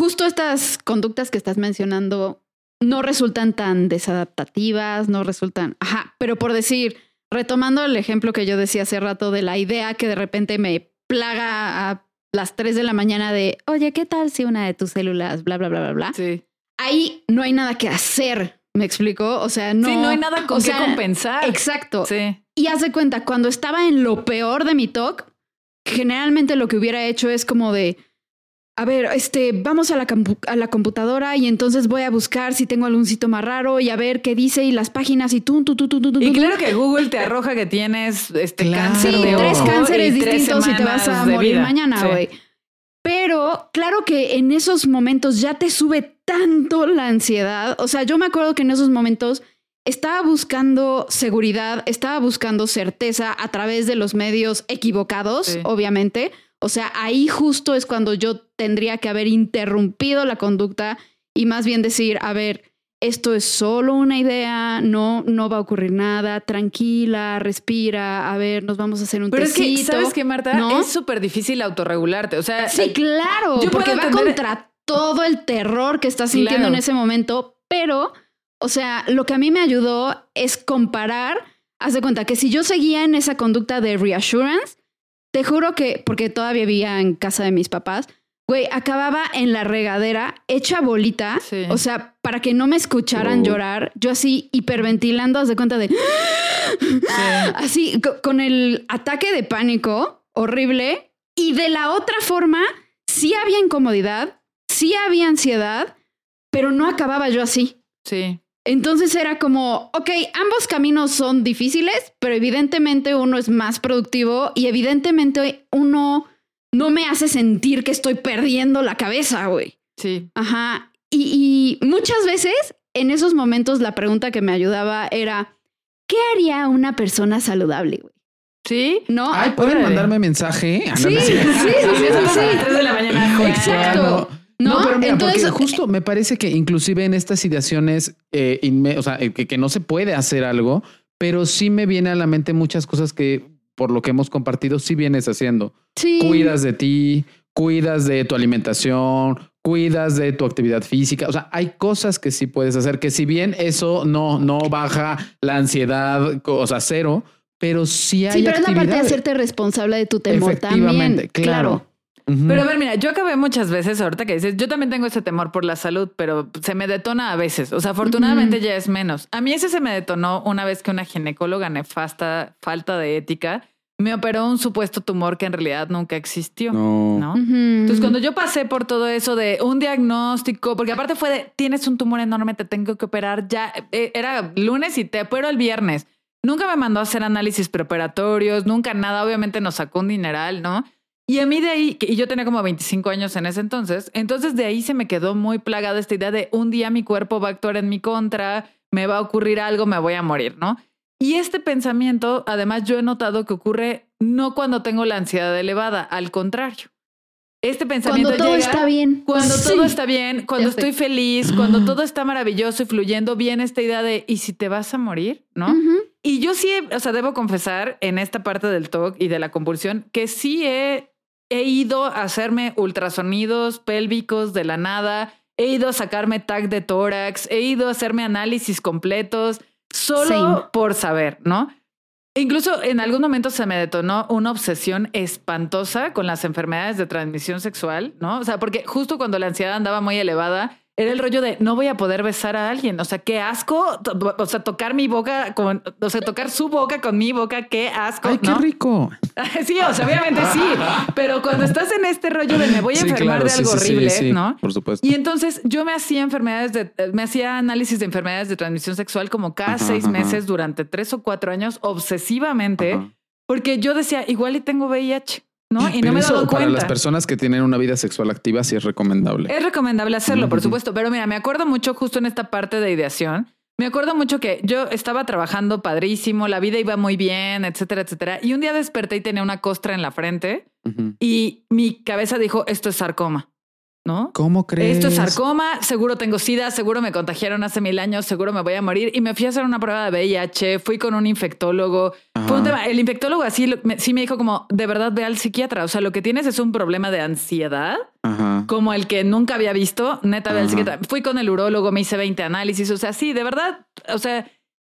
justo estas conductas que estás mencionando no resultan tan desadaptativas, no resultan, ajá, pero por decir, retomando el ejemplo que yo decía hace rato de la idea que de repente me plaga a las 3 de la mañana de, oye, ¿qué tal si una de tus células, bla, bla, bla, bla, bla? Sí. Ahí no hay nada que hacer, ¿me explico? O sea, no... sí, no hay nada con o qué compensar. Exacto. Sí. Y haz de cuenta, cuando estaba en lo peor de mi talk, generalmente lo que hubiera hecho es como de, a ver, este, vamos a la, a la computadora y entonces voy a buscar si tengo algún síntoma raro y a ver qué dice y las páginas y tú, tú, tú, tú, tú, tú. Y claro que Google te arroja que tienes este Claro. cáncer Sí, de tres ojo cánceres y tres distintos y te vas a morir vida. mañana, Sí. güey. Pero claro que en esos momentos ya te sube tanto la ansiedad. O sea, yo me acuerdo que en esos momentos estaba buscando seguridad, estaba buscando certeza a través de los medios equivocados, Sí. obviamente. O sea, ahí justo es cuando yo tendría que haber interrumpido la conducta y más bien decir, a ver, esto es solo una idea, no, no va a ocurrir nada, tranquila, respira, a ver, nos vamos a hacer un Pero es que. ¿sabes qué, Marta? ¿no? Es súper difícil autorregularte. O sea, Sí, claro, Yo porque va contra todo el terror que estás sintiendo Claro. en ese momento, pero, o sea, lo que a mí me ayudó es comparar, haz de cuenta que si yo seguía en esa conducta de reassurance, te juro que, porque todavía vivía en casa de mis papás, güey, acababa en la regadera hecha bolita, Sí. o sea, para que no me escucharan Oh. llorar, yo así hiperventilando, haz de cuenta de... Así, co- con el ataque de pánico horrible. Y de la otra forma, sí había incomodidad, sí había ansiedad, pero no acababa yo así. sí. Entonces era como, ok, ambos caminos son difíciles, pero evidentemente uno es más productivo y evidentemente uno no me hace sentir que estoy perdiendo la cabeza, güey. Sí. Ajá. Y, y muchas veces en esos momentos la pregunta que me ayudaba era, ¿qué haría una persona saludable, güey? Sí. ¿No? Ay, ¿pueden mandarme mensaje? Ah, Sí, sí, sí, sí, sí. 3 de la mañana. Exacto. No, ¿No? pero mira, Entonces- porque justo me parece que inclusive en estas ideaciones, eh, inme- o sea, eh, que, que no se puede hacer algo, pero sí me viene a la mente muchas cosas que por lo que hemos compartido sí vienes haciendo. Sí. Cuidas de ti, cuidas de tu alimentación, cuidas de tu actividad física. O sea, hay cosas que sí puedes hacer que si bien eso no, no baja la ansiedad, o sea, cero, pero sí hay Sí, pero es la parte de hacerte responsable de tu temor Efectivamente, también. claro. Pero a ver, mira, yo acabé muchas veces, ahorita que dices, yo también tengo ese temor por la salud, pero se me detona a veces. O sea, afortunadamente ya es menos. A mí ese se me detonó una vez que una ginecóloga nefasta, falta de ética, me operó un supuesto tumor que en realidad nunca existió. no. ¿no? Entonces, cuando yo pasé por todo eso de un diagnóstico, porque aparte fue de tienes un tumor enorme, te tengo que operar ya, eh, era lunes y te opero el viernes. Nunca me mandó a hacer análisis preparatorios, nunca nada. Obviamente nos sacó un dineral, ¿no? Y a mí de ahí, y yo tenía como 25 años en ese entonces, entonces de ahí se me quedó muy plagada esta idea de un día mi cuerpo va a actuar en mi contra, me va a ocurrir algo, me voy a morir, ¿no? Y este pensamiento, además, yo he notado que ocurre no cuando tengo la ansiedad elevada, al contrario. Este pensamiento Cuando todo llega está bien. cuando Sí. todo está bien, cuando Ya sé. estoy feliz, cuando todo está maravilloso y fluyendo, viene esta idea de ¿y si te vas a morir? ¿No? Y yo sí, he- o sea, debo confesar en esta parte del TOC y de la compulsión que sí he, he ido a hacerme ultrasonidos pélvicos de la nada, he ido a sacarme tag de tórax, he ido a hacerme análisis completos solo Same. por saber, ¿no? Incluso en algún momento se me detonó una obsesión espantosa con las enfermedades de transmisión sexual, ¿no? O sea, porque justo cuando la ansiedad andaba muy elevada, era el rollo de no voy a poder besar a alguien. O sea, qué asco. O sea, tocar mi boca con, o sea, tocar su boca con mi boca, qué asco. Ay, qué rico. <laughs> sí, o sea, obviamente sí. Pero cuando estás en este rollo de me voy a Sí, enfermar claro, de algo sí, horrible, sí, ¿no? Por supuesto. Y entonces yo me hacía enfermedades de, eh, me hacía análisis de enfermedades de transmisión sexual como cada Ajá, seis ajá. meses durante tres o cuatro años obsesivamente, Ajá. porque yo decía, igual y tengo VIH, ¿no? Y no me he dado para cuenta. las personas que tienen una vida sexual activa sí es recomendable. Es recomendable hacerlo, por supuesto, pero mira, me acuerdo mucho justo en esta parte de ideación. Me acuerdo mucho que yo estaba trabajando padrísimo, la vida iba muy bien, etcétera, etcétera. Y un día desperté y tenía una costra en la frente y mi cabeza dijo, esto es sarcoma. ¿No? ¿Cómo crees? Esto es sarcoma, seguro tengo sida, seguro me contagiaron hace mil años, seguro me voy a morir. Y me fui a hacer una prueba de VIH, fui con un infectólogo. Fue un tema- El infectólogo así sí me dijo como, de verdad ve al psiquiatra. O sea, lo que tienes es un problema de ansiedad, Ajá. como el que nunca había visto. Neta, ve al psiquiatra. Fui con el urólogo, me hice 20 análisis. O sea, sí, de verdad. O sea,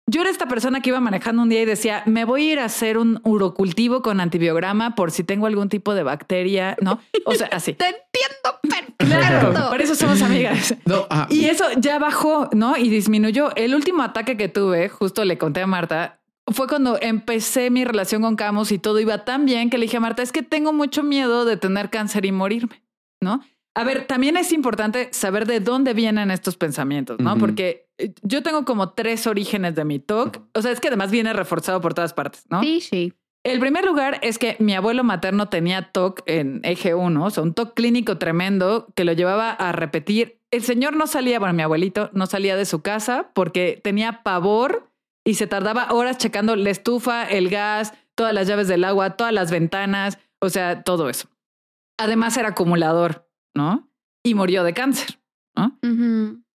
yo era esta persona que iba manejando un día y decía, me voy a ir a hacer un urocultivo con antibiograma por si tengo algún tipo de bacteria, ¿no? O sea, así. <laughs> Te entiendo perfecto. Claro, por eso somos amigas. No, ah, Y eso ya bajó, ¿no? Y disminuyó. El último ataque que tuve, justo le conté a Marta, fue cuando empecé mi relación con Camus y todo iba tan bien que le dije a Marta, es que tengo mucho miedo de tener cáncer y morirme, ¿no? A ver, también es importante saber de dónde vienen estos pensamientos, ¿no? Porque eh, yo tengo como tres orígenes de mi TOC. O sea, es que además viene reforzado por todas partes, ¿no? Sí, sí. El primer lugar es que mi abuelo materno tenía TOC en eje 1, o sea, un TOC clínico tremendo que lo llevaba a repetir. El señor no salía, bueno, mi abuelito no salía de su casa porque tenía pavor y se tardaba horas checando la estufa, el gas, todas las llaves del agua, todas las ventanas, o sea, todo eso. Además era acumulador, ¿no? Y murió de cáncer, ¿no?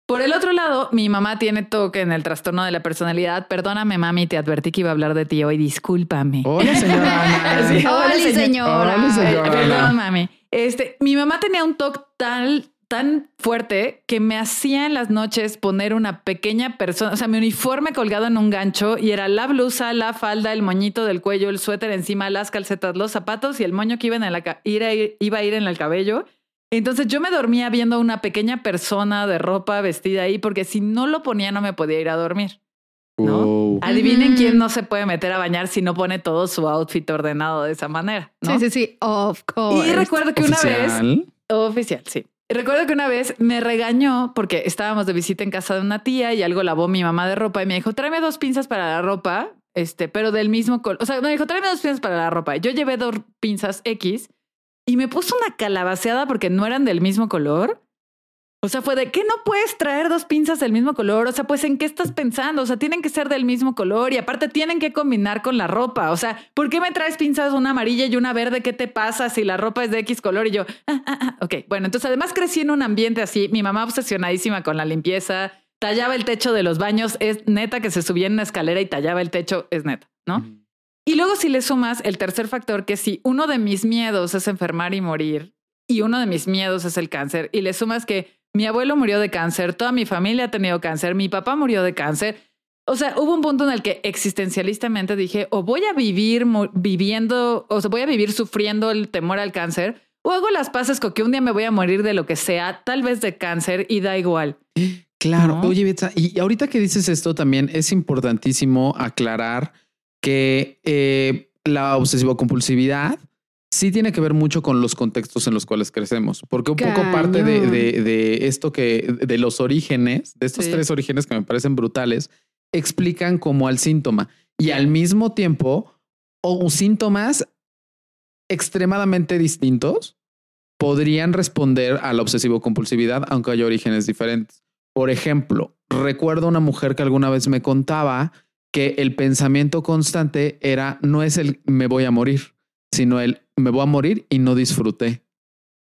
Por el otro lado, mi mamá tiene toque en el trastorno de la personalidad. Perdóname, mami, te advertí que iba a hablar de ti hoy. Discúlpame. Hola, <laughs> señora Ana. Sí. Hola, Hola, señor- señora. Hola, señora. Perdón, mami. Este, mi mamá tenía un toque tan, tan fuerte que me hacía en las noches poner una pequeña persona, o sea, mi uniforme colgado en un gancho y era la blusa, la falda, el moñito del cuello, el suéter encima, las calcetas, los zapatos y el moño que iba, en la, iba a ir en el cabello. Entonces yo me dormía viendo una pequeña persona de ropa vestida ahí porque si no lo ponía no me podía ir a dormir. ¿no? Wow. Adivinen quién no se puede meter a bañar si no pone todo su outfit ordenado de esa manera. ¿no? Sí, sí, sí. Of course. Y recuerdo que una vez, Oficial. oficial, sí. Recuerdo que una vez me regañó porque estábamos de visita en casa de una tía y algo lavó mi mamá de ropa y me dijo, tráeme dos pinzas para la ropa, este, pero del mismo color. O sea, me dijo, tráeme dos pinzas para la ropa. Yo llevé dos pinzas X y me puso una calabaceada porque no eran del mismo color. O sea, fue de que no puedes traer dos pinzas del mismo color. O sea, pues en qué estás pensando? O sea, tienen que ser del mismo color y aparte tienen que combinar con la ropa. O sea, ¿por qué me traes pinzas una amarilla y una verde? ¿Qué te pasa si la ropa es de X color? Y yo, ah, ah, ah. ok. Bueno, entonces además crecí en un ambiente así. Mi mamá obsesionadísima con la limpieza, tallaba el techo de los baños. Es neta que se subía en una escalera y tallaba el techo. Es neta, ¿no? Y luego si le sumas el tercer factor, que si uno de mis miedos es enfermar y morir, y uno de mis miedos es el cáncer, y le sumas que mi abuelo murió de cáncer, toda mi familia ha tenido cáncer, mi papá murió de cáncer. O sea, hubo un punto en el que existencialistamente dije, o voy a vivir viviendo, o sea, voy a vivir sufriendo el temor al cáncer, o hago las paces con que un día me voy a morir de lo que sea, tal vez de cáncer, y da igual. <gasps> Claro. ¿No? Oye, Betsa, y ahorita que dices esto también es importantísimo aclarar que eh, la obsesivo-compulsividad sí tiene que ver mucho con los contextos en los cuales crecemos, porque un poco parte de, Cañón. de- de esto que, de los orígenes, de estos Sí. tres orígenes que me parecen brutales, explican como al síntoma y al mismo tiempo o síntomas extremadamente distintos podrían responder a la obsesivo-compulsividad, aunque haya orígenes diferentes. Por ejemplo, recuerdo una mujer que alguna vez me contaba que el pensamiento constante era no es el me voy a morir, sino el me voy a morir y no disfruté.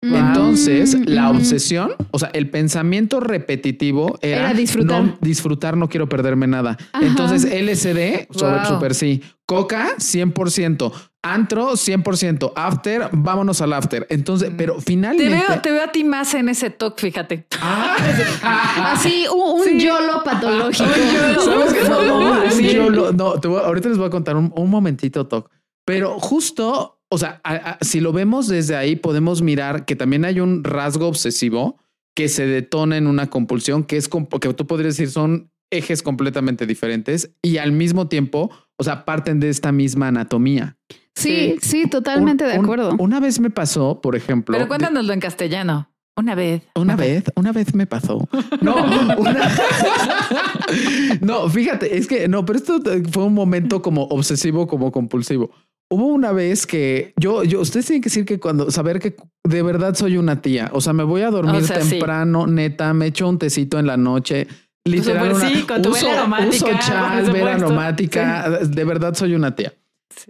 Mm, Entonces, mm, la mm. obsesión, o sea, el pensamiento repetitivo era, Era disfrutar. No, disfrutar, no quiero perderme nada. Ajá. Entonces, LSD, sobre Wow. super sí. Coca, 100%. Antro, 100%. After, vámonos al after. Entonces, pero Te finalmente... veo, te veo a ti más en ese talk, fíjate. Ah, Así, un, un Sí. YOLO patológico. ¿Sabes qué? No, no, Sí. yo lo- no, te voy- ahorita les voy a contar un, un momentito, Toc. Pero justo, o sea, a- a- si lo vemos desde ahí, podemos mirar que también hay un rasgo obsesivo que se detona en una compulsión, que es que tú podrías decir son ejes completamente diferentes y al mismo tiempo, o sea, parten de esta misma anatomía. Sí, sí, totalmente Un- de un- acuerdo. una vez me pasó, por ejemplo, Pero de- cuéntanoslo en castellano. Una vez. una vez, una vez me pasó. No, una... <laughs> no, fíjate, es que no, pero esto fue un momento como obsesivo, como compulsivo. Hubo una vez que yo, yo, ustedes tienen que decir que cuando saber que de verdad soy una tía, o sea, me voy a dormir O sea, sí. temprano, neta, me echo un tecito en la noche. Literal, Súper una- sí, con tu vela aromática, uso chal, vela aromática. De verdad soy una tía.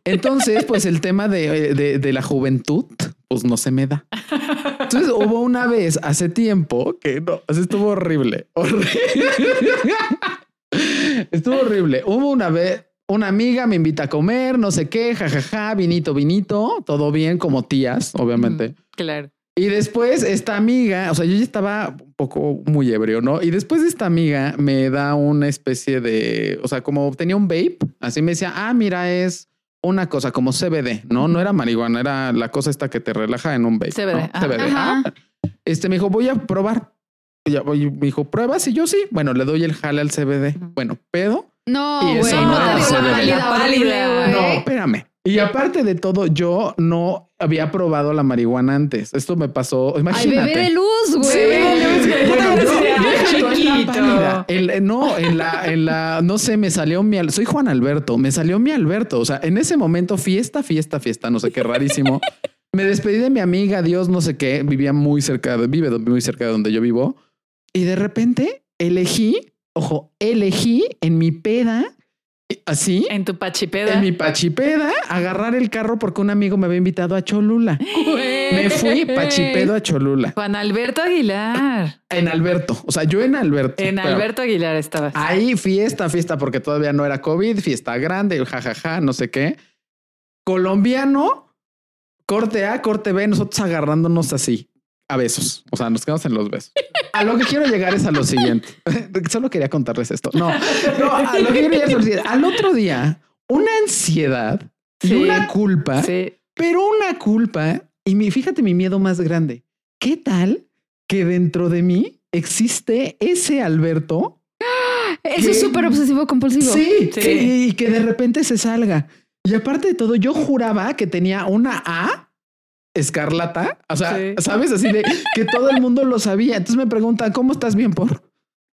Entonces, pues el tema de, de, de la juventud, pues no se me da. entonces hubo una vez hace tiempo que no, o sea, estuvo horrible, horrible. <laughs> estuvo horrible. Hubo una vez, una amiga me invita a comer, no sé qué, jajaja, vinito, vinito, todo bien como tías, obviamente. Claro. Y después esta amiga, o sea, yo ya estaba un poco muy ebrio, ¿no? Y después esta amiga me da una especie de, o sea, como tenía un vape, así me decía, ah, mira, es una cosa como CBD, ¿no? No era marihuana, era la cosa esta que te relaja en un vape. CBD, ¿no? ajá. CBD. Ah, este me dijo, voy a probar. Y me dijo, pruebas y yo sí. Bueno, le doy el jale al CBD. Bueno, pedo. No, güey, no, pálida. No, espérame. Y aparte de todo, yo no había probado la marihuana antes. Esto me pasó. Ay, Imagínate. bebé de luz, güey. Sí, bebé de luz, chiquito. El- no, en la, en la, no sé, me salió mi, soy Juan Alberto, me salió mi Alberto. O sea, en ese momento, fiesta, fiesta, fiesta, no sé qué rarísimo. <laughs> me despedí de mi amiga, Dios, no sé qué, vivía muy cerca, de, vive muy cerca de donde yo vivo. Y de repente elegí, ojo, elegí en mi peda, así, En tu pachipeda. en mi pachipeda, agarrar el carro porque un amigo me había invitado a Cholula. Me fui pachipedo a Cholula. Juan Alberto Aguilar. En Alberto. O sea, yo en Alberto. En Alberto Aguilar estabas. Ahí fiesta, fiesta, porque todavía no era COVID, fiesta grande, jajaja, no sé qué. Colombiano, corte A, corte B, nosotros agarrándonos así, a besos. O sea, nos quedamos en los besos. A lo que quiero llegar es a lo siguiente. <laughs> Solo quería contarles esto. No, no, a lo que quiero llegar es a lo siguiente. Al otro día, una ansiedad y una culpa Sí. pero una culpa, y mi, fíjate mi miedo más grande. ¿Qué tal que dentro de mí existe ese Alberto? Eso es súper obsesivo compulsivo. Sí, Sí. que- y que de repente se salga. Y aparte de todo, yo juraba que tenía una A escarlata. O sea, Sí. sabes, así de que todo el mundo lo sabía. Entonces me preguntan, ¿cómo estás bien por?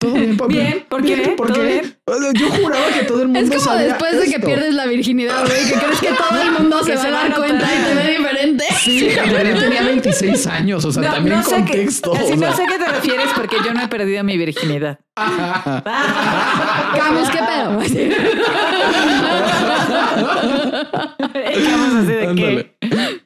Todo bien por. Bien, ¿por qué? ¿por ¿Todo qué? bien? Yo juraba que todo el mundo Es como sabía después de que pierdes la virginidad, güey, que crees que todo el mundo Que se va se a va a dar cuenta y te ve diferente. Sí, pero yo tenía 26 años, o sea, también sé qué- contexto. así o no sé a qué te refieres porque yo no he perdido mi virginidad. Camus, ¿qué pedo? Estamos así de Ándale.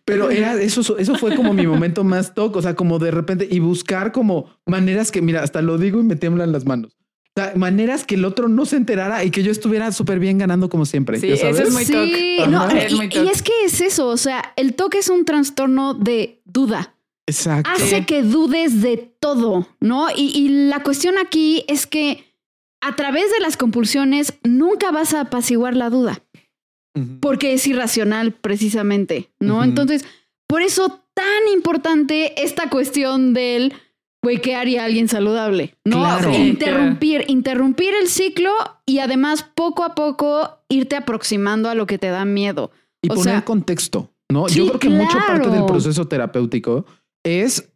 Pero era eso, eso fue como mi momento más toco, o sea, como de repente y buscar como maneras que, mira, hasta lo digo y me tiemblan las manos. O sea, maneras que el otro no se enterara y que yo estuviera súper bien ganando como siempre. Sí, ¿ya eso sabes? es muy sí, toc. no. Es y, muy y toc. es que es eso, o sea, el toque es un trastorno de duda. Exacto. Hace que dudes de todo, ¿no? Y, y la cuestión aquí es que a través de las compulsiones nunca vas a apaciguar la duda, Porque es irracional precisamente, ¿no? Entonces, por eso tan importante esta cuestión del, güey, ¿qué haría alguien saludable? ¿No? Claro. Interrumpir, interrumpir el ciclo y además poco a poco irte aproximando a lo que te da miedo. Y o poner sea- contexto, ¿no? Sí, yo creo que mucho parte del claro. proceso terapéutico es,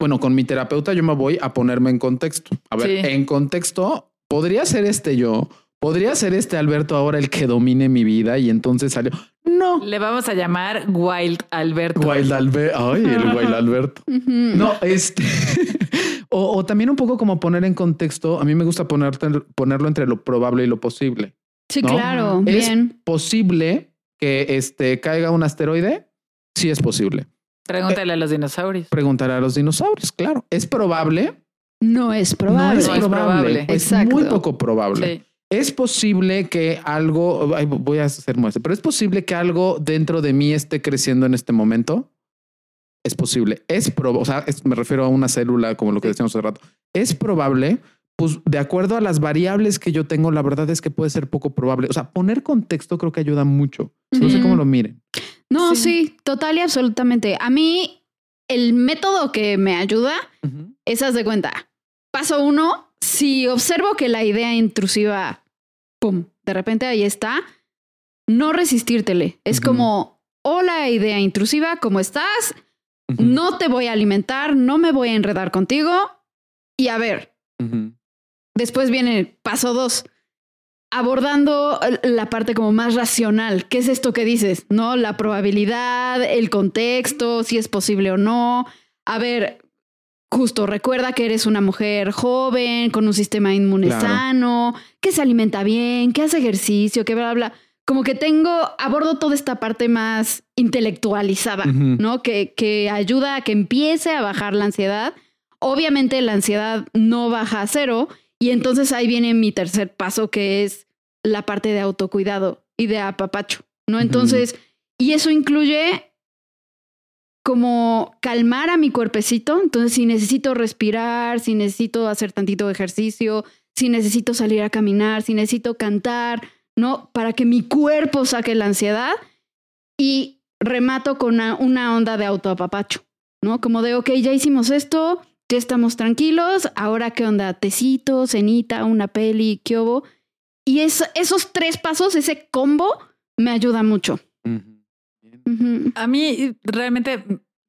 bueno, con mi terapeuta yo me voy a ponerme en contexto. A ver, Sí. en contexto, podría ser este yo, podría ser este Alberto ahora el que domine mi vida y entonces salió. No. Le vamos a llamar Wild Alberto. Wild Alberto. Ay, el Wild Alberto. No, este. <laughs> o, o también un poco como poner en contexto. A mí me gusta ponerte, ponerlo entre lo probable y lo posible. Sí, ¿no? claro, Es bien. posible que este caiga un asteroide. Sí es posible. Pregúntale a los dinosaurios. Preguntar a los dinosaurios, claro. Es probable. No es No probable. es No es probable. probable. Es Exacto. muy poco probable. Sí. Es posible que algo, ay, voy a hacer muestra, pero es posible que algo dentro de mí esté creciendo en este momento. Es posible. Es probable, o sea, es- me refiero a una célula como lo que decíamos hace rato. Es probable, pues de acuerdo a las variables que yo tengo, la verdad es que puede ser poco probable. O sea, poner contexto creo que ayuda mucho. No sé cómo lo miren. No, Sí. sí. total y absolutamente. A mí, el método que me ayuda es, haz de cuenta. Paso uno, si observo que la idea intrusiva, pum, de repente ahí está, no resistírtele. Es Ujú. como, hola idea intrusiva, ¿cómo estás? No te voy a alimentar, no me voy a enredar contigo. Y a ver. Después viene paso dos, abordando la parte como más racional. ¿Qué es esto que dices? ¿No? La probabilidad, el contexto, si es posible o no. A ver, justo recuerda que eres una mujer joven, con un sistema inmune Claro. sano, que se alimenta bien, que hace ejercicio, que bla, bla. como que tengo, abordo toda esta parte más intelectualizada. ¿no? Que, que ayuda a que empiece a bajar la ansiedad. Obviamente la ansiedad no baja a cero y entonces ahí viene mi tercer paso que es la parte de autocuidado y de apapacho, ¿no? Entonces, y eso incluye como calmar a mi cuerpecito. Entonces, si necesito respirar, si necesito hacer tantito ejercicio, si necesito salir a caminar, si necesito cantar, ¿no? Para que mi cuerpo saque la ansiedad y remato con una, onda de autoapapacho, ¿no? Como de, ok, ya hicimos esto, ya estamos tranquilos, ahora qué onda, tecito, cenita, una peli, qué hubo. Y es- esos tres pasos, ese combo, me ayuda mucho. A mí realmente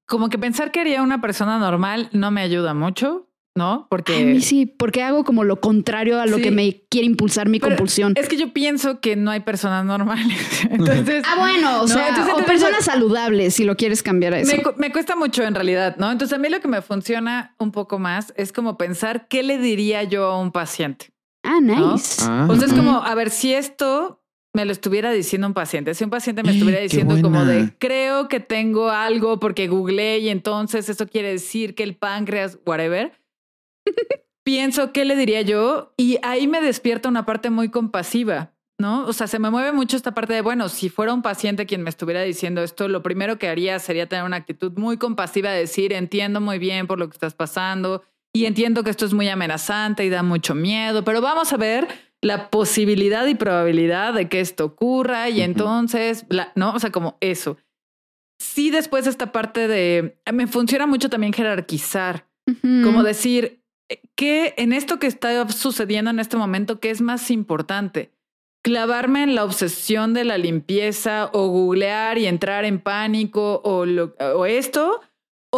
como que pensar que haría una persona normal no me ayuda mucho, ¿no? Porque A mí sí, porque hago como lo contrario a lo Sí. que me quiere impulsar mi Pero compulsión. es que yo pienso que no hay personas normales. <laughs> Entonces, Ah, bueno, o No, sea, entonces o personas saludables, si lo quieres cambiar a eso. me, me cuesta mucho en realidad, ¿no? Entonces a mí lo que me funciona un poco más es como pensar qué le diría yo a un paciente. Ah, nice. Ah. O sea, es Ujú. como, a ver, si esto me lo estuviera diciendo un paciente, si un paciente me estuviera diciendo como de, creo que tengo algo porque googleé y entonces eso quiere decir que el páncreas, whatever, <laughs> pienso, ¿qué le diría yo? Y ahí me despierta una parte muy compasiva, ¿no? O sea, se me mueve mucho esta parte de, bueno, si fuera un paciente quien me estuviera diciendo esto, lo primero que haría sería tener una actitud muy compasiva de decir, entiendo muy bien por lo que estás pasando y entiendo que esto es muy amenazante y da mucho miedo, pero vamos a ver la posibilidad y probabilidad de que esto ocurra y entonces, la- ¿no? O sea, como eso. Sí, después esta parte de, me funciona mucho también jerarquizar, como decir, eh, ¿qué en esto que está sucediendo en este momento, qué es más importante? Clavarme en la obsesión de la limpieza o googlear y entrar en pánico o, lo- o esto,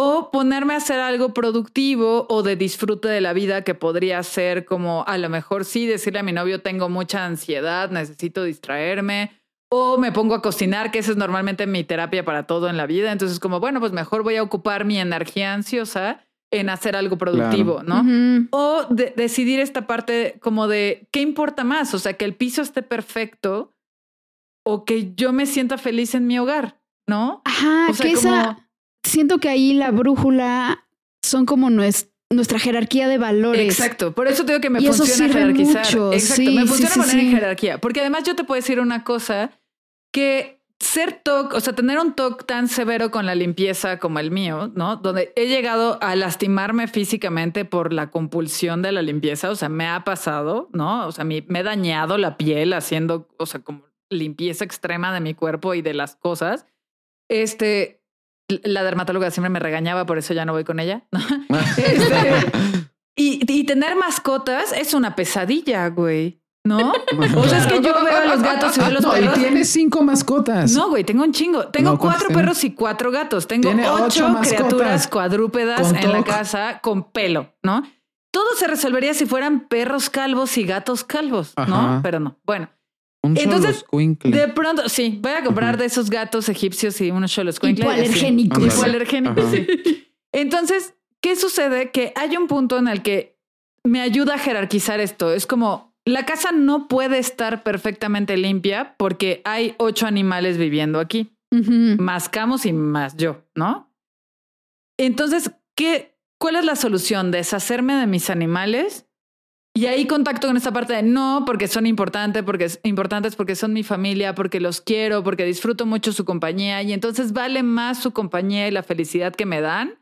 o ponerme a hacer algo productivo o de disfrute de la vida que podría ser como a lo mejor sí decirle a mi novio tengo mucha ansiedad, necesito distraerme, o me pongo a cocinar, que esa es normalmente mi terapia para todo en la vida. Entonces como, bueno, pues mejor voy a ocupar mi energía ansiosa en hacer algo productivo, ¿no? O de- decidir esta parte como de qué importa más, o sea, que el piso esté perfecto o que yo me sienta feliz en mi hogar, ¿no? Ajá, O sea, que esa, siento que ahí la brújula son como nues- nuestra jerarquía de valores. Exacto, por eso digo que me Y funciona sirve jerarquizar. mucho, Exacto, sí, me sí, funciona sí, poner en sí. jerarquía, porque además yo te puedo decir una cosa que ser TOC, o sea, tener un TOC tan severo con la limpieza como el mío, ¿no? Donde he llegado a lastimarme físicamente por la compulsión de la limpieza, o sea, me ha pasado, ¿no? O sea, me he dañado la piel haciendo, o sea, como limpieza extrema de mi cuerpo y de las cosas. Este, la dermatóloga siempre me regañaba, por eso ya no voy con ella. <laughs> <laughs> Este, y, y tener mascotas es una pesadilla, güey. ¿No? <laughs> O sea, es que yo veo a los gatos y veo a los no, perros. y tienes cinco mascotas. No, güey, tengo un chingo. Tengo No, ¿cuántos cuatro perros y cuatro gatos. Tengo Tiene ocho criaturas cuadrúpedas en la casa con pelo, ¿no? Todo se resolvería si fueran perros calvos y gatos calvos, Ajá. ¿no? Pero no. Bueno, Un Entonces, de pronto, sí, voy a comprar de esos gatos egipcios y unos cholos. Hipoalergénicos. Hipoalergénicos, Ajá. sí. Entonces, ¿qué sucede? Que hay un punto en el que me ayuda a jerarquizar esto. Es como, la casa no puede estar perfectamente limpia porque hay ocho animales viviendo aquí, más Camus y más yo, ¿no? Entonces, ¿qué, ¿cuál es la solución? Deshacerme de mis animales y ahí contacto con esta parte de no, porque son importantes, porque es importantes, porque son mi familia, porque los quiero, porque disfruto mucho su compañía y entonces vale más su compañía y la felicidad que me dan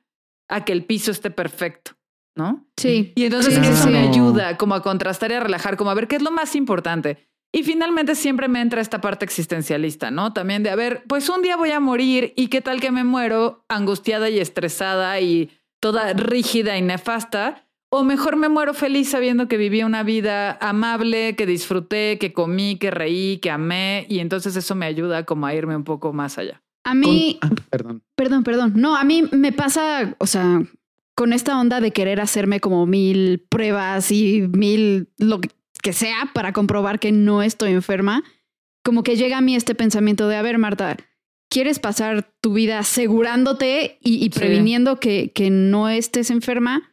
a que el piso esté perfecto, ¿no? Sí. Y entonces sí, eso sí. me ayuda como a contrastar y a relajar, como a ver qué es lo más importante. Y finalmente siempre me entra esta parte existencialista, ¿no? También de, a ver, pues un día voy a morir y qué tal que me muero angustiada y estresada y toda rígida y nefasta. O mejor me muero feliz sabiendo que viví una vida amable, que disfruté, que comí, que reí, que amé. Y entonces eso me ayuda como a irme un poco más allá. A mí, Con- ah, perdón. perdón, perdón. No, a mí me pasa, o sea, con esta onda de querer hacerme como mil pruebas y mil lo que- sea para comprobar que no estoy enferma, como que llega a mí este pensamiento de, a ver, Marta, ¿quieres pasar tu vida asegurándote y, y Sí. previniendo que, que no estés enferma?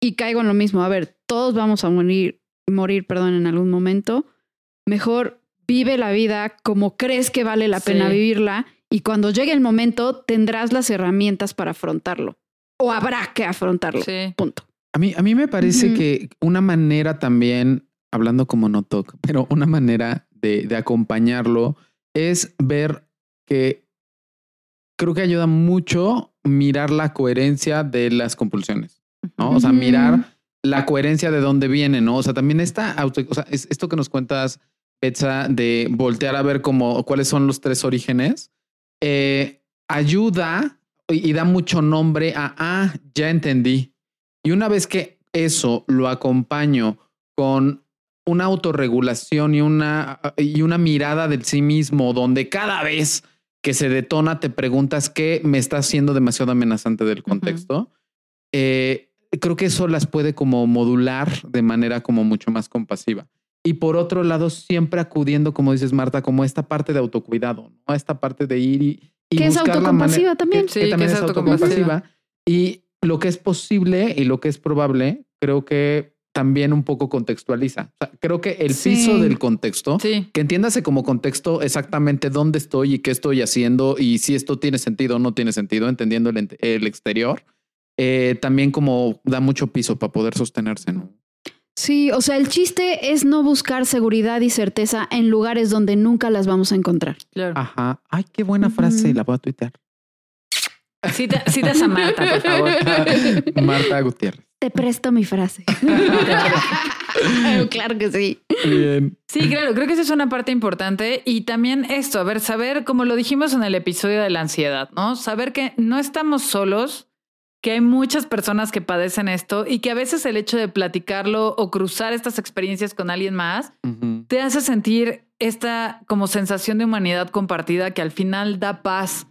Y caigo en lo mismo. A ver, todos vamos a morir, morir, perdón, en algún momento. Mejor vive la vida como crees que vale la pena Sí. vivirla y cuando llegue el momento tendrás las herramientas para afrontarlo o habrá que afrontarlo. Sí. Punto. A mí, a mí me parece que una manera también, hablando como no talk, pero una manera de, de acompañarlo es ver que creo que ayuda mucho mirar la coherencia de las compulsiones, ¿no? O sea, mirar la coherencia de dónde viene, ¿no? O sea, también esta auto, o sea, es esto que nos cuentas, Betsa, de voltear a ver como cuáles son los tres orígenes, eh, ayuda y, y da mucho nombre a, ah, ya entendí. Y una vez que eso lo acompaño con una autorregulación y una, y una mirada del sí mismo, donde cada vez que se detona te preguntas qué me está haciendo demasiado amenazante del contexto, eh, creo que eso las puede como modular de manera como mucho más compasiva. Y por otro lado, siempre acudiendo, como dices Marta, como esta parte de autocuidado, ¿no? Esta parte de ir y, y Que es buscar la autocompasiva también. que- Sí, que que también es es autocompasiva. Y lo que es posible y lo que es probable, creo que también un poco contextualiza. O sea, creo que el Sí. piso del contexto, Sí. que entiéndase como contexto exactamente dónde estoy y qué estoy haciendo y si esto tiene sentido o no tiene sentido, entendiendo el, el exterior, eh, también como da mucho piso para poder sostenerse, ¿no? Sí, o sea, el chiste es no buscar seguridad y certeza en lugares donde nunca las vamos a encontrar. Claro. Ajá. Ay, qué buena frase. La voy a tuitear. Cita, citas a Marta, por favor. <laughs> Marta Gutiérrez. Te presto mi frase. <laughs> claro que sí. Bien. Sí, claro, creo que esa es una parte importante y también esto, a ver, saber, como lo dijimos en el episodio de la ansiedad, ¿no? Saber que no estamos solos, que hay muchas personas que padecen esto y que a veces el hecho de platicarlo o cruzar estas experiencias con alguien más te hace sentir esta como sensación de humanidad compartida que al final da paz.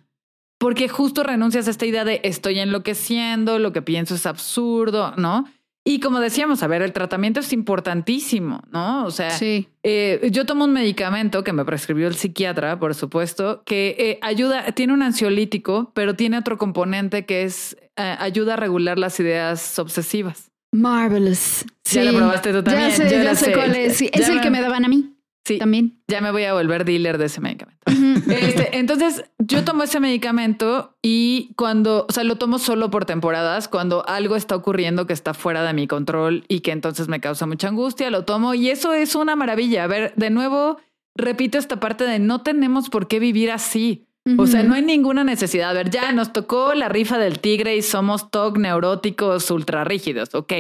Porque justo renuncias a esta idea de estoy enloqueciendo, lo que pienso es absurdo, ¿no? Y como decíamos, a ver, el tratamiento es importantísimo, ¿no? O sea, Sí. eh, yo tomo un medicamento que me prescribió el psiquiatra, por supuesto, que eh, ayuda, tiene un ansiolítico, pero tiene otro componente que es eh, ayuda a regular las ideas obsesivas. Marvelous. Ya lo probaste tú también, Ya sé, yo ya sé sé. cuál es. Sí, Ya es el me- que me daban a mí Sí, también. ya me voy a volver dealer de ese medicamento. <laughs> Este, entonces, yo tomo ese medicamento y cuando, o sea, lo tomo solo por temporadas, cuando algo está ocurriendo que está fuera de mi control y que entonces me causa mucha angustia, lo tomo y eso es una maravilla. A ver, de nuevo, repito esta parte de no tenemos por qué vivir así. O sea, no hay ninguna necesidad. A ver, ya nos tocó la rifa del tigre y somos TOC neuróticos ultra rígidos. Ok,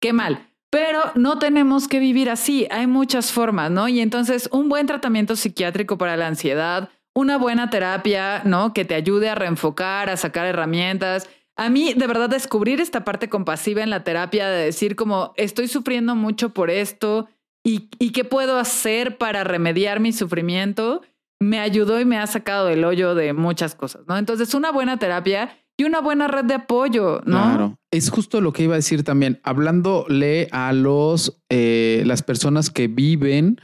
qué mal. Pero no tenemos que vivir así. Hay muchas formas, ¿no? Y entonces un buen tratamiento psiquiátrico para la ansiedad, una buena terapia, ¿no? Que te ayude a reenfocar, a sacar herramientas. A mí, de verdad, descubrir esta parte compasiva en la terapia de decir como estoy sufriendo mucho por esto y, y qué puedo hacer para remediar mi sufrimiento, me ayudó y me ha sacado del hoyo de muchas cosas, ¿no? Entonces, una buena terapia y una buena red de apoyo, ¿no? Claro. Es justo lo que iba a decir también, hablándole a los eh, las personas que viven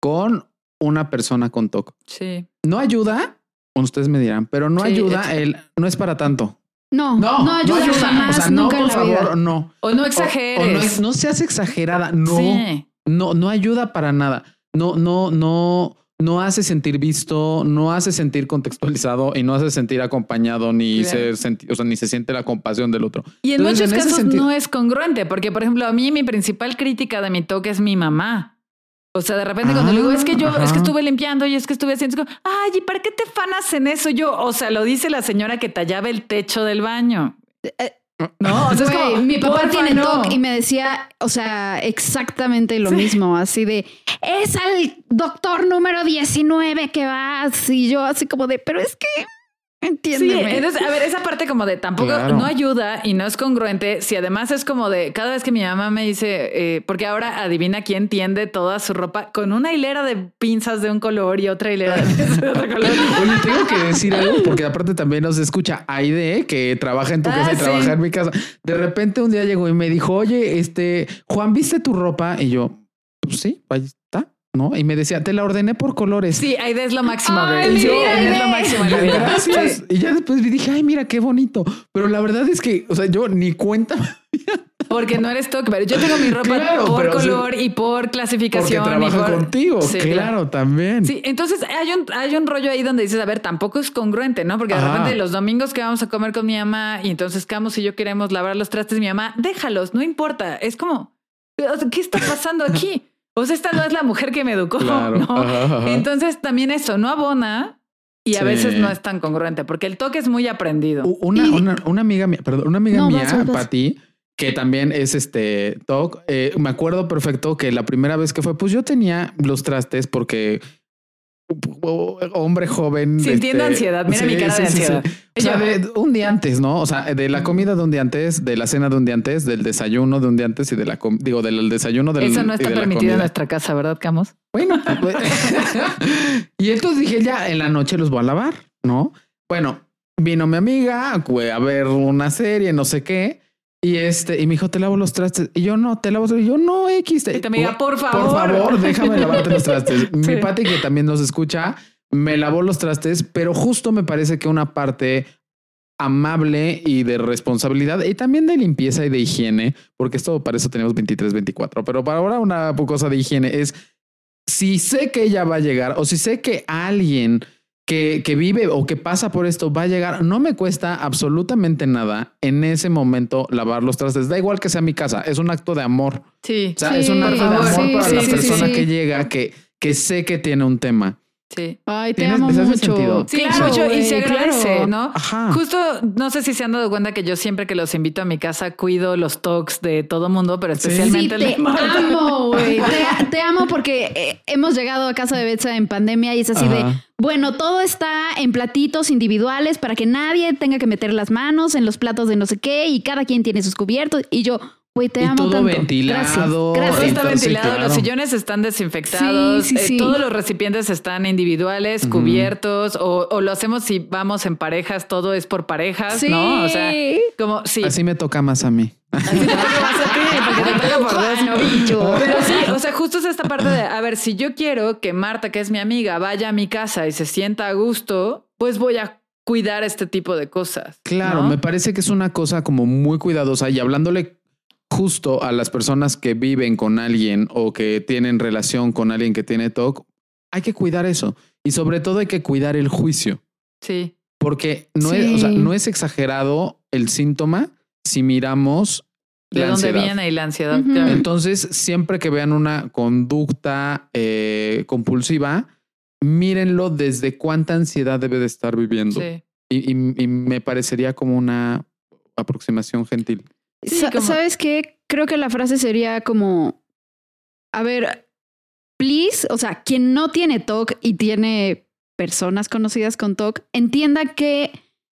con una persona con TOC. Sí. No ayuda, ustedes me dirán, pero no Sí, ayuda el no es para tanto. No, no, ayuda, jamás, o sea, no, por favor, no. O no exageres. o no, no seas exagerada, no. Sí. No, no ayuda para nada. No, no, no, no hace sentir visto, no hace sentir contextualizado y no hace sentir acompañado ni Claro. se senti- o sea, ni se siente la compasión del otro. Y en Entonces, muchos en casos sentido- no es congruente, porque, por ejemplo, a mí mi principal crítica de mi toque es mi mamá. O sea, de repente cuando le digo, Ah, es que yo, es que ajá. estuve limpiando y es que estuve haciendo, es como, ay, ¿y para qué te fanas en eso? Yo, o sea, lo dice la señora que tallaba el techo del baño. No, o sea, es como, mi papá tiene no. TOC y me decía, o sea, exactamente lo Sí. mismo, así de, es al doctor número 19 que vas y yo así como de, pero es que, Sí, entiéndeme. entonces, a ver, esa parte como de tampoco Claro. no ayuda y no es congruente. Si además es como de cada vez que mi mamá me dice, eh, porque ahora adivina quién tiende toda su ropa con una hilera de pinzas de un color y otra hilera de pinzas de otro color. <laughs> Oye, tengo que decir algo porque aparte también nos escucha Aide, que trabaja en tu Ah, casa y sí. trabaja en mi casa. De repente un día llegó y me dijo, oye, este, Juan, ¿viste tu ropa? Y yo, pues sí, ahí está, ¿no? Y me decía, te la ordené por colores. Sí, Aide es lo máximo, Ay, Yo, Aide es lo máximo. Gracias. Y ya después dije, ay, mira qué bonito. Pero la verdad es que, o sea, yo ni cuenta porque no eres pero yo tengo mi ropa Claro, por pero, o sea, color y por Porque clasificación. y trabaja por- contigo. Sí, claro, también. Sí, entonces hay un, hay un rollo ahí donde dices, a ver, tampoco es congruente, ¿no? Porque de repente los domingos que vamos a comer con mi mamá y entonces Camus y yo queremos lavar los trastes, mi mamá, déjalos, no importa. Es como, ¿qué está pasando aquí? O sea, esta no es la mujer que me educó, Claro. ¿no? Ajá, ajá. Entonces también eso no abona y a Sí. veces no es tan congruente porque el toque es muy aprendido. Una, una, una amiga mía, perdón, una amiga No, mía, vas, vas. Pati, que también es este TOC, eh, me acuerdo perfecto que la primera vez que fue, pues yo tenía los trastes porque hombre joven. Sintiendo este, ansiedad. Mira mi cara de ansiedad. O sea, de un día antes, ¿no? O sea, de la comida de un día antes, de la cena de un día antes, del desayuno de un día antes y de la digo, del desayuno del Eso no está de permitido en nuestra casa, ¿verdad, Camus? Bueno, <laughs> pues, <laughs> y entonces dije, ya en la noche los voy a lavar, ¿no? Bueno, vino mi amiga güey, a ver una serie, no sé qué. Y este, y me dijo, te lavo los trastes. Y yo no, te lavo. Y yo no, X. te- Y amiga, por Por favor. favor, déjame lavarte los trastes. <laughs> Mi. Pati, que también nos escucha, me lavó los trastes, pero justo me parece que una parte amable y de responsabilidad y también de limpieza y de higiene, porque esto para eso tenemos 23, 24, pero para ahora una cosa de higiene es si sé que ella va a llegar o si sé que alguien que, que vive o que pasa por esto va a llegar, no me cuesta absolutamente nada en ese momento lavar los trastes. Da igual que sea mi casa, es un acto de amor. Sí, O sea, Sí, es un acto de amor para Sí, la sí, sí, persona sí. que llega que, que sé que tiene un tema. Sí. Ay, te ¿Tienes- amo mucho. Sí, Claro, mucho, y se agradece, claro. ¿no? Ajá. Justo, no sé si se han dado cuenta que yo siempre que los invito a mi casa cuido los talks de todo mundo, pero Sí, especialmente el te de Marta. amo, güey. <laughs> Te, te amo porque eh, hemos llegado a casa de Betsa en pandemia y es así de, bueno, todo está en platitos individuales para que nadie tenga que meter las manos en los platos de no sé qué y cada quien tiene sus cubiertos. Y yo, güey, te Y amo todo tanto. ventilado, Gracias. Gracias. está Entonces, ventilado, claro. los sillones están desinfectados, Sí, sí, eh, sí. todos los recipientes están individuales, cubiertos, o, o lo hacemos si vamos en parejas, todo es por parejas, Sí. ¿no? O sea, como sí. Así me toca más a mí. Así te toca más a ti, porque te toca por dos. Bueno, bicho. Pero sí, o sea, justo es esta parte de, a ver, si yo quiero que Marta, que es mi amiga, vaya a mi casa y se sienta a gusto, pues voy a cuidar este tipo de cosas. Claro, ¿no? me parece que es una cosa como muy cuidadosa y hablándole justo a las personas que viven con alguien o que tienen relación con alguien que tiene TOC, hay que cuidar eso y sobre todo hay que cuidar el juicio Sí, porque no, es, o sea, Sí. no es exagerado el síntoma si miramos de la dónde ansiedad. viene y la ansiedad. Entonces, siempre que vean una conducta eh, compulsiva, mírenlo desde cuánta ansiedad debe de estar viviendo. Sí. Y, y- y me parecería como una aproximación gentil. Sí, Sa- como- ¿Sabes qué? Creo que la frase sería como, a ver, please, o sea, quien no tiene TOC y tiene personas conocidas con TOC, entienda que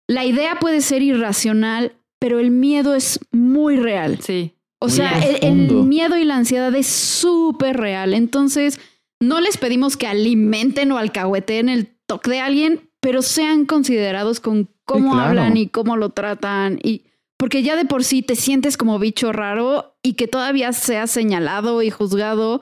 la idea puede ser irracional, pero el miedo es muy real. Sí. O Muy sea, el, miedo y la ansiedad es súper real. Entonces, no les pedimos que alimenten o alcahueten el TOC de alguien, pero sean considerados con cómo claro. hablan y cómo lo tratan. Y porque ya de por sí te sientes como bicho raro y que todavía seas señalado y juzgado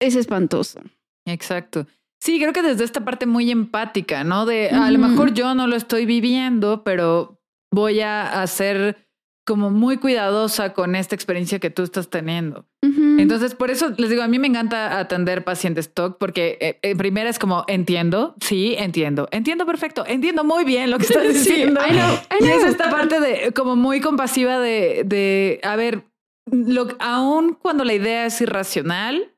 es espantoso. Exacto. Sí, creo que desde esta parte muy empática, ¿no? De a lo mejor yo no lo estoy viviendo, pero voy a hacer como muy cuidadosa con esta experiencia que tú estás teniendo. Ujú. Entonces, por eso les digo, a mí me encanta atender pacientes TOC porque eh, primera es como entiendo, sí, entiendo, entiendo perfecto, entiendo muy bien lo que estás <laughs> <laughs> Sí, diciendo. I know, I Y es know. esta parte de como muy compasiva de, de a ver, lo, aun cuando la idea es irracional,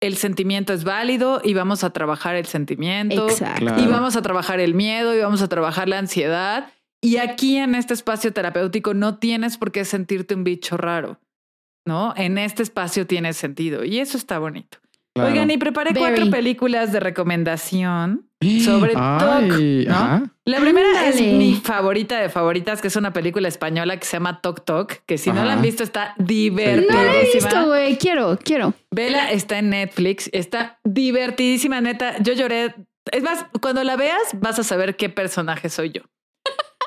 el sentimiento es válido y vamos a trabajar el sentimiento. Exacto. Y vamos a trabajar el miedo y vamos a trabajar la ansiedad. Y aquí en este espacio terapéutico no tienes por qué sentirte un bicho raro, ¿no? En este espacio tiene sentido y eso está bonito. Claro. Oigan, y preparé Very. cuatro películas de recomendación sobre Ay, TOC. La primera es Ándale. mi favorita de favoritas, que es una película española que se llama Tok Tok, que si no la han visto está No divertidísima. lo he visto, güey. Quiero, quiero. Vela está en Netflix, está divertidísima, neta. Yo lloré. Es más, cuando la veas vas a saber qué personaje soy yo.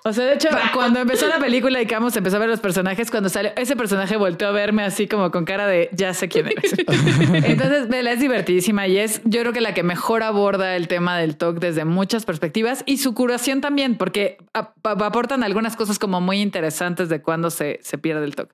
O sea, de hecho, cuando empezó la película y Camus empezó a ver los personajes, cuando salió, ese personaje volteó a verme así como con cara de ya sé quién eres. <laughs> Entonces, Vela es divertidísima y es, yo creo que la que mejor aborda el tema del TOC desde muchas perspectivas y su curación también, porque ap- ap- aportan algunas cosas como muy interesantes de cuando se, se pierde el TOC.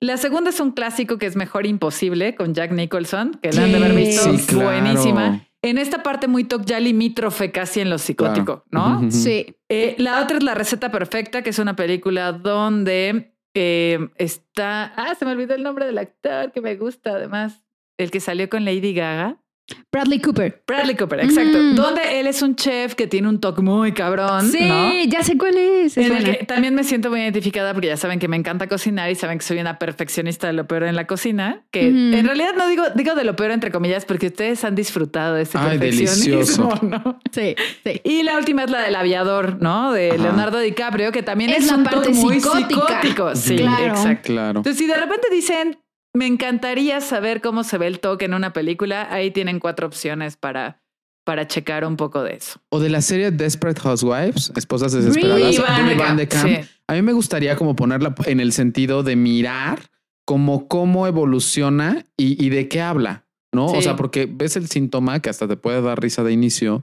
La segunda es un clásico que es Mejor Imposible con Jack Nicholson, que la han de haber visto. Sí, claro. Buenísima. En esta parte muy toc ya limítrofe casi en lo psicótico, ¿no? Sí. Eh, la otra es La Receta Perfecta, que es una película donde eh, está. Ah, se me olvidó el nombre del actor que me gusta, además. El que salió con Lady Gaga. Bradley Cooper. Bradley Cooper, exacto. Mm. Donde él es un chef que tiene un toque muy cabrón. Sí, ¿no? ya sé cuál es. Es En el que también me siento muy identificada porque ya saben que me encanta cocinar y saben que soy una perfeccionista de lo peor en la cocina. Que en realidad no digo, digo de lo peor entre comillas porque ustedes han disfrutado de ese Ay, perfeccionismo, delicioso. ¿no? Sí, sí. Y la última es la del aviador, ¿no? De Ajá. Leonardo DiCaprio, que también Es es, la un parte toque muy psicótica. psicótico. Sí, Claro. exacto. Claro. Entonces, si de repente dicen, me encantaría saber cómo se ve el toque en una película, ahí tienen cuatro opciones para, para checar un poco de eso. O de la serie Desperate Housewives, Esposas Desesperadas, Van Van de Camp, Camp. sí. A mí me gustaría como ponerla en el sentido de mirar como cómo evoluciona y, y de qué habla, ¿no? Sí. O sea, porque ves el síntoma que hasta te puede dar risa de inicio,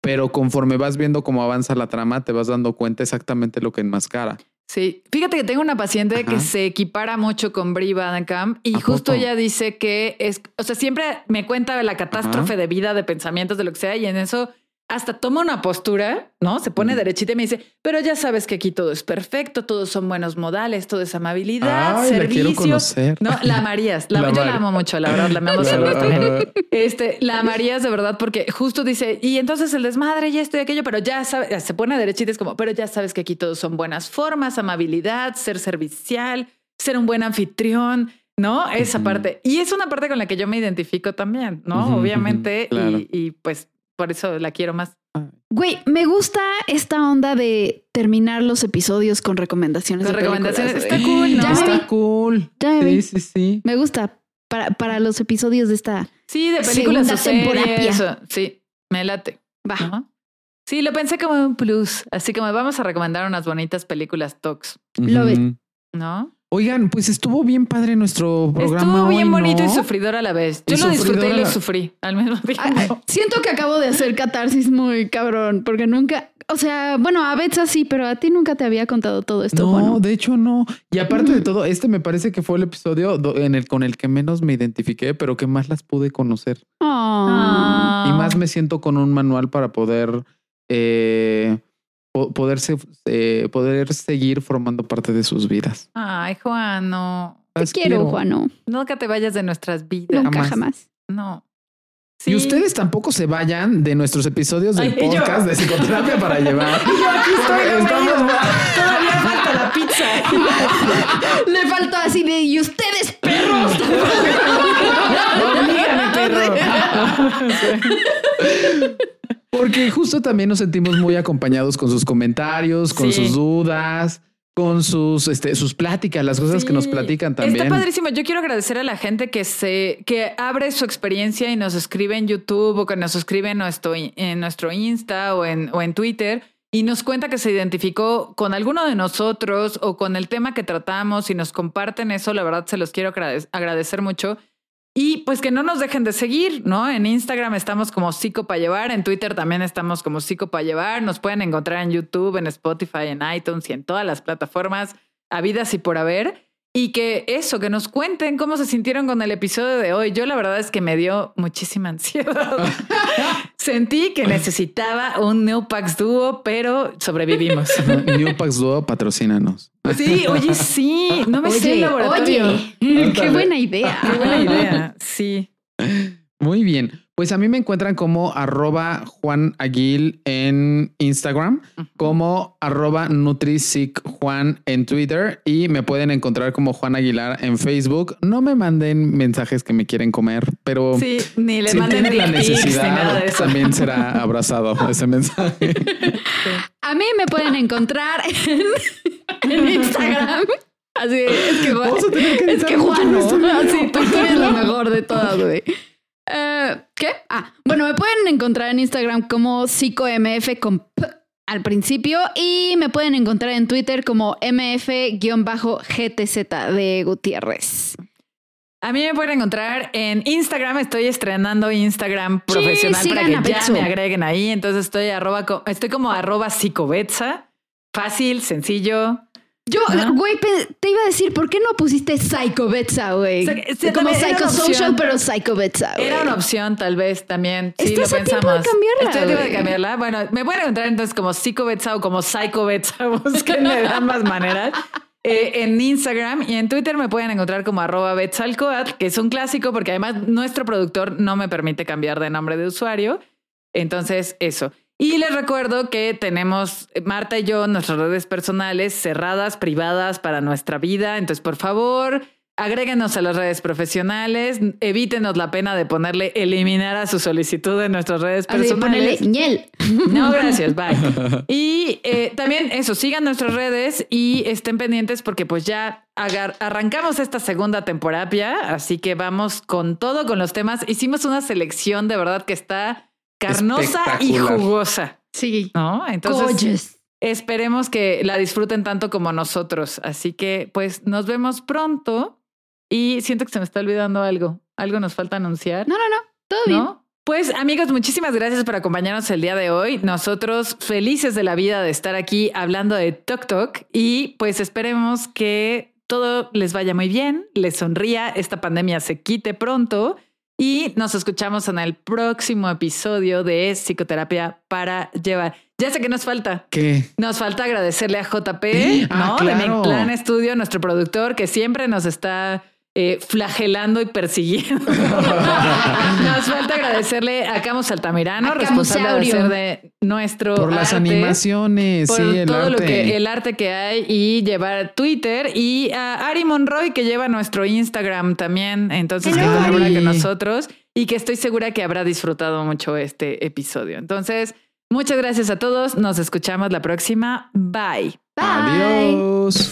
pero conforme vas viendo cómo avanza la trama, te vas dando cuenta exactamente lo que enmascara. Sí, fíjate que tengo una paciente Ajá. que se equipara mucho con Brie Van Camp y ¿A justo poco? ella dice que es, o sea, siempre me cuenta la catástrofe de vida, de pensamientos, de lo que sea, y en eso hasta toma una postura, ¿no? Se pone Ujú. derechita y me dice, pero ya sabes que aquí todo es perfecto, todos son buenos modales, todo es amabilidad, Ay, la servicio. quiero conocer. No, la Marías, la, La yo la amo mucho, la verdad, la amamos. Este, la Marías de verdad, porque justo dice, y entonces el desmadre y esto y aquello, pero ya sabes, se pone derechita, es como, pero ya sabes que aquí todos son buenas formas, amabilidad, ser servicial, ser un buen anfitrión, ¿no? Esa parte. Y es una parte con la que yo me identifico también, ¿no? Obviamente, claro. y, y pues por eso la quiero más. Güey, me gusta esta onda de terminar los episodios con recomendaciones. Con de recomendaciones. Está cool, ¿no? Ya vi. Está cool. Ya me vi. Sí, sí, sí. Me gusta para, para los episodios de esta. Sí, de películas o series, Sí, me late. Va. Sí, lo pensé como un plus, así como vamos a recomendar unas bonitas películas talks, it. Ujú. ¿no? Oigan, pues estuvo bien padre nuestro programa. Estuvo bien hoy, bonito ¿no? y sufridor a la vez. Yo Y lo disfruté y lo la- sufrí al mismo tiempo. Ah, ah, Siento que acabo de hacer catarsis muy cabrón, porque nunca, o sea, bueno, a veces sí, pero a ti nunca te había contado todo esto, No, de hecho no. Y aparte de Mm. todo, este me parece que fue el episodio en el con el que menos me identifiqué, pero que más las pude conocer. Ah. Y más me siento con un manual para poder eh, poderse eh, poder seguir formando parte de sus vidas. Ay, Juan, no. Te Las quiero, Juano. Nunca te vayas de nuestras vidas. Nunca Jamás. jamás. No. Y ustedes tampoco se vayan de nuestros episodios del Ay, y podcast de psicoterapia para <laughs> llevar. Yo aquí estoy, no Estamos-. Todavía falta la pizza. <laughs> Le faltó así de, ¿y ustedes, perros? <laughs> Perro. Porque justo también nos sentimos muy acompañados con sus comentarios, con Sí. sus dudas, con sus, este, sus pláticas, las cosas que nos platican también. Está padrísimo. Yo quiero agradecer a la gente que se que abre su experiencia y nos escribe en YouTube o que nos escribe en nuestro, en nuestro Insta o en, o en Twitter y nos cuenta que se identificó con alguno de nosotros o con el tema que tratamos y nos comparten eso. La verdad, se los quiero agrade- agradecer mucho. Y pues que no nos dejen de seguir, ¿no? En Instagram estamos como Psico para llevar, en Twitter también estamos como Psico para llevar, nos pueden encontrar en YouTube, en Spotify, en iTunes y en todas las plataformas habidas y por haber. Y que eso, que nos cuenten cómo se sintieron con el episodio de hoy. Yo la verdad es que me dio muchísima <laughs> ansiedad. <laughs> Sentí que necesitaba un Neopax dúo, pero sobrevivimos. <laughs> Newpax Duo, patrocínanos. Sí, oye, sí, no me sé el Oye, laboratorio. oye, qué buena idea. Qué buena idea. Sí. Muy bien. Pues a mí me encuentran como arroba Juan Aguil en Instagram, como arroba Nutrisic Juan en Twitter y me pueden encontrar como Juan Aguilar en Facebook. No me manden mensajes que me quieren comer, pero Sí, ni le si manden tienen la ni nada necesidad, de eso. también <laughs> será abrazado ese mensaje. A mí me pueden encontrar en, en Instagram. Así es que Juan, Vamos a tener que es que Juan, ¿no? Así, eres lo mejor de todas, güey. Eh, ¿Qué? Ah, bueno, me pueden encontrar en Instagram como psicomf con P al principio y me pueden encontrar en Twitter como mf-gtz de Gutiérrez. A mí me pueden encontrar en Instagram. Estoy estrenando Instagram Sí, profesional para que ya me agreguen ahí. Entonces estoy arroba, estoy como arroba psicobetsa. Fácil, sencillo. Yo, güey, te iba a decir, ¿por qué no pusiste Psycho Betsa, güey? Sí, sí, Como Psychosocial, pero Psycho Betsa, güey. Era una opción, tal vez también. Sí, Estás lo a tiempo de cambiarla, Estoy a tiempo de cambiarla. Bueno, me pueden encontrar entonces como Psycho Betsa o como Psycho Betsa. <laughs> Búsquenme de ambas maneras. Eh, en Instagram y en Twitter me pueden encontrar como arroba Betsalcoat, que es un clásico porque además nuestro productor no me permite cambiar de nombre de usuario. Entonces, eso. Y les recuerdo que tenemos eh, Marta y yo nuestras redes personales cerradas, privadas para nuestra vida. Entonces, por favor, agréguenos a las redes profesionales, evítenos la pena de ponerle eliminar a su solicitud en nuestras redes Así personales. ñel. No, gracias, <laughs> bye. Y eh, también eso, sigan nuestras redes y estén pendientes porque pues ya arrancamos esta segunda temporada, así que vamos con todo, con los temas. Hicimos una selección de verdad que está carnosa y jugosa, Sí. ¿no? Entonces, Gorgeous. esperemos que la disfruten tanto como nosotros. Así que pues nos vemos pronto y siento que se me está olvidando algo. Algo nos falta anunciar. No, no, no. Todo bien. ¿No? Pues amigos, muchísimas gracias por acompañarnos el día de hoy. Nosotros felices de la vida de estar aquí hablando de Tok Tok y pues esperemos que todo les vaya muy bien, les sonría, esta pandemia se quite pronto y nos escuchamos en el próximo episodio de Psicoterapia para llevar. Ya sé que nos falta. ¿Qué? Nos falta agradecerle a JP, Ah, ¿no? De claro. Mi Clan Studio, nuestro productor, que siempre nos está eh, flagelando y persiguiendo. <laughs> nos falta agradecerle a Camus Altamirano, A responsable de hacer de nuestro Por las animaciones, por sí, el todo arte. lo que el arte que hay y llevar Twitter y a Ari Monroy que lleva nuestro Instagram también, entonces que colabora con nosotros y que estoy segura que habrá disfrutado mucho este episodio. Entonces, muchas gracias a todos, nos escuchamos la próxima. Bye. Bye. Adiós.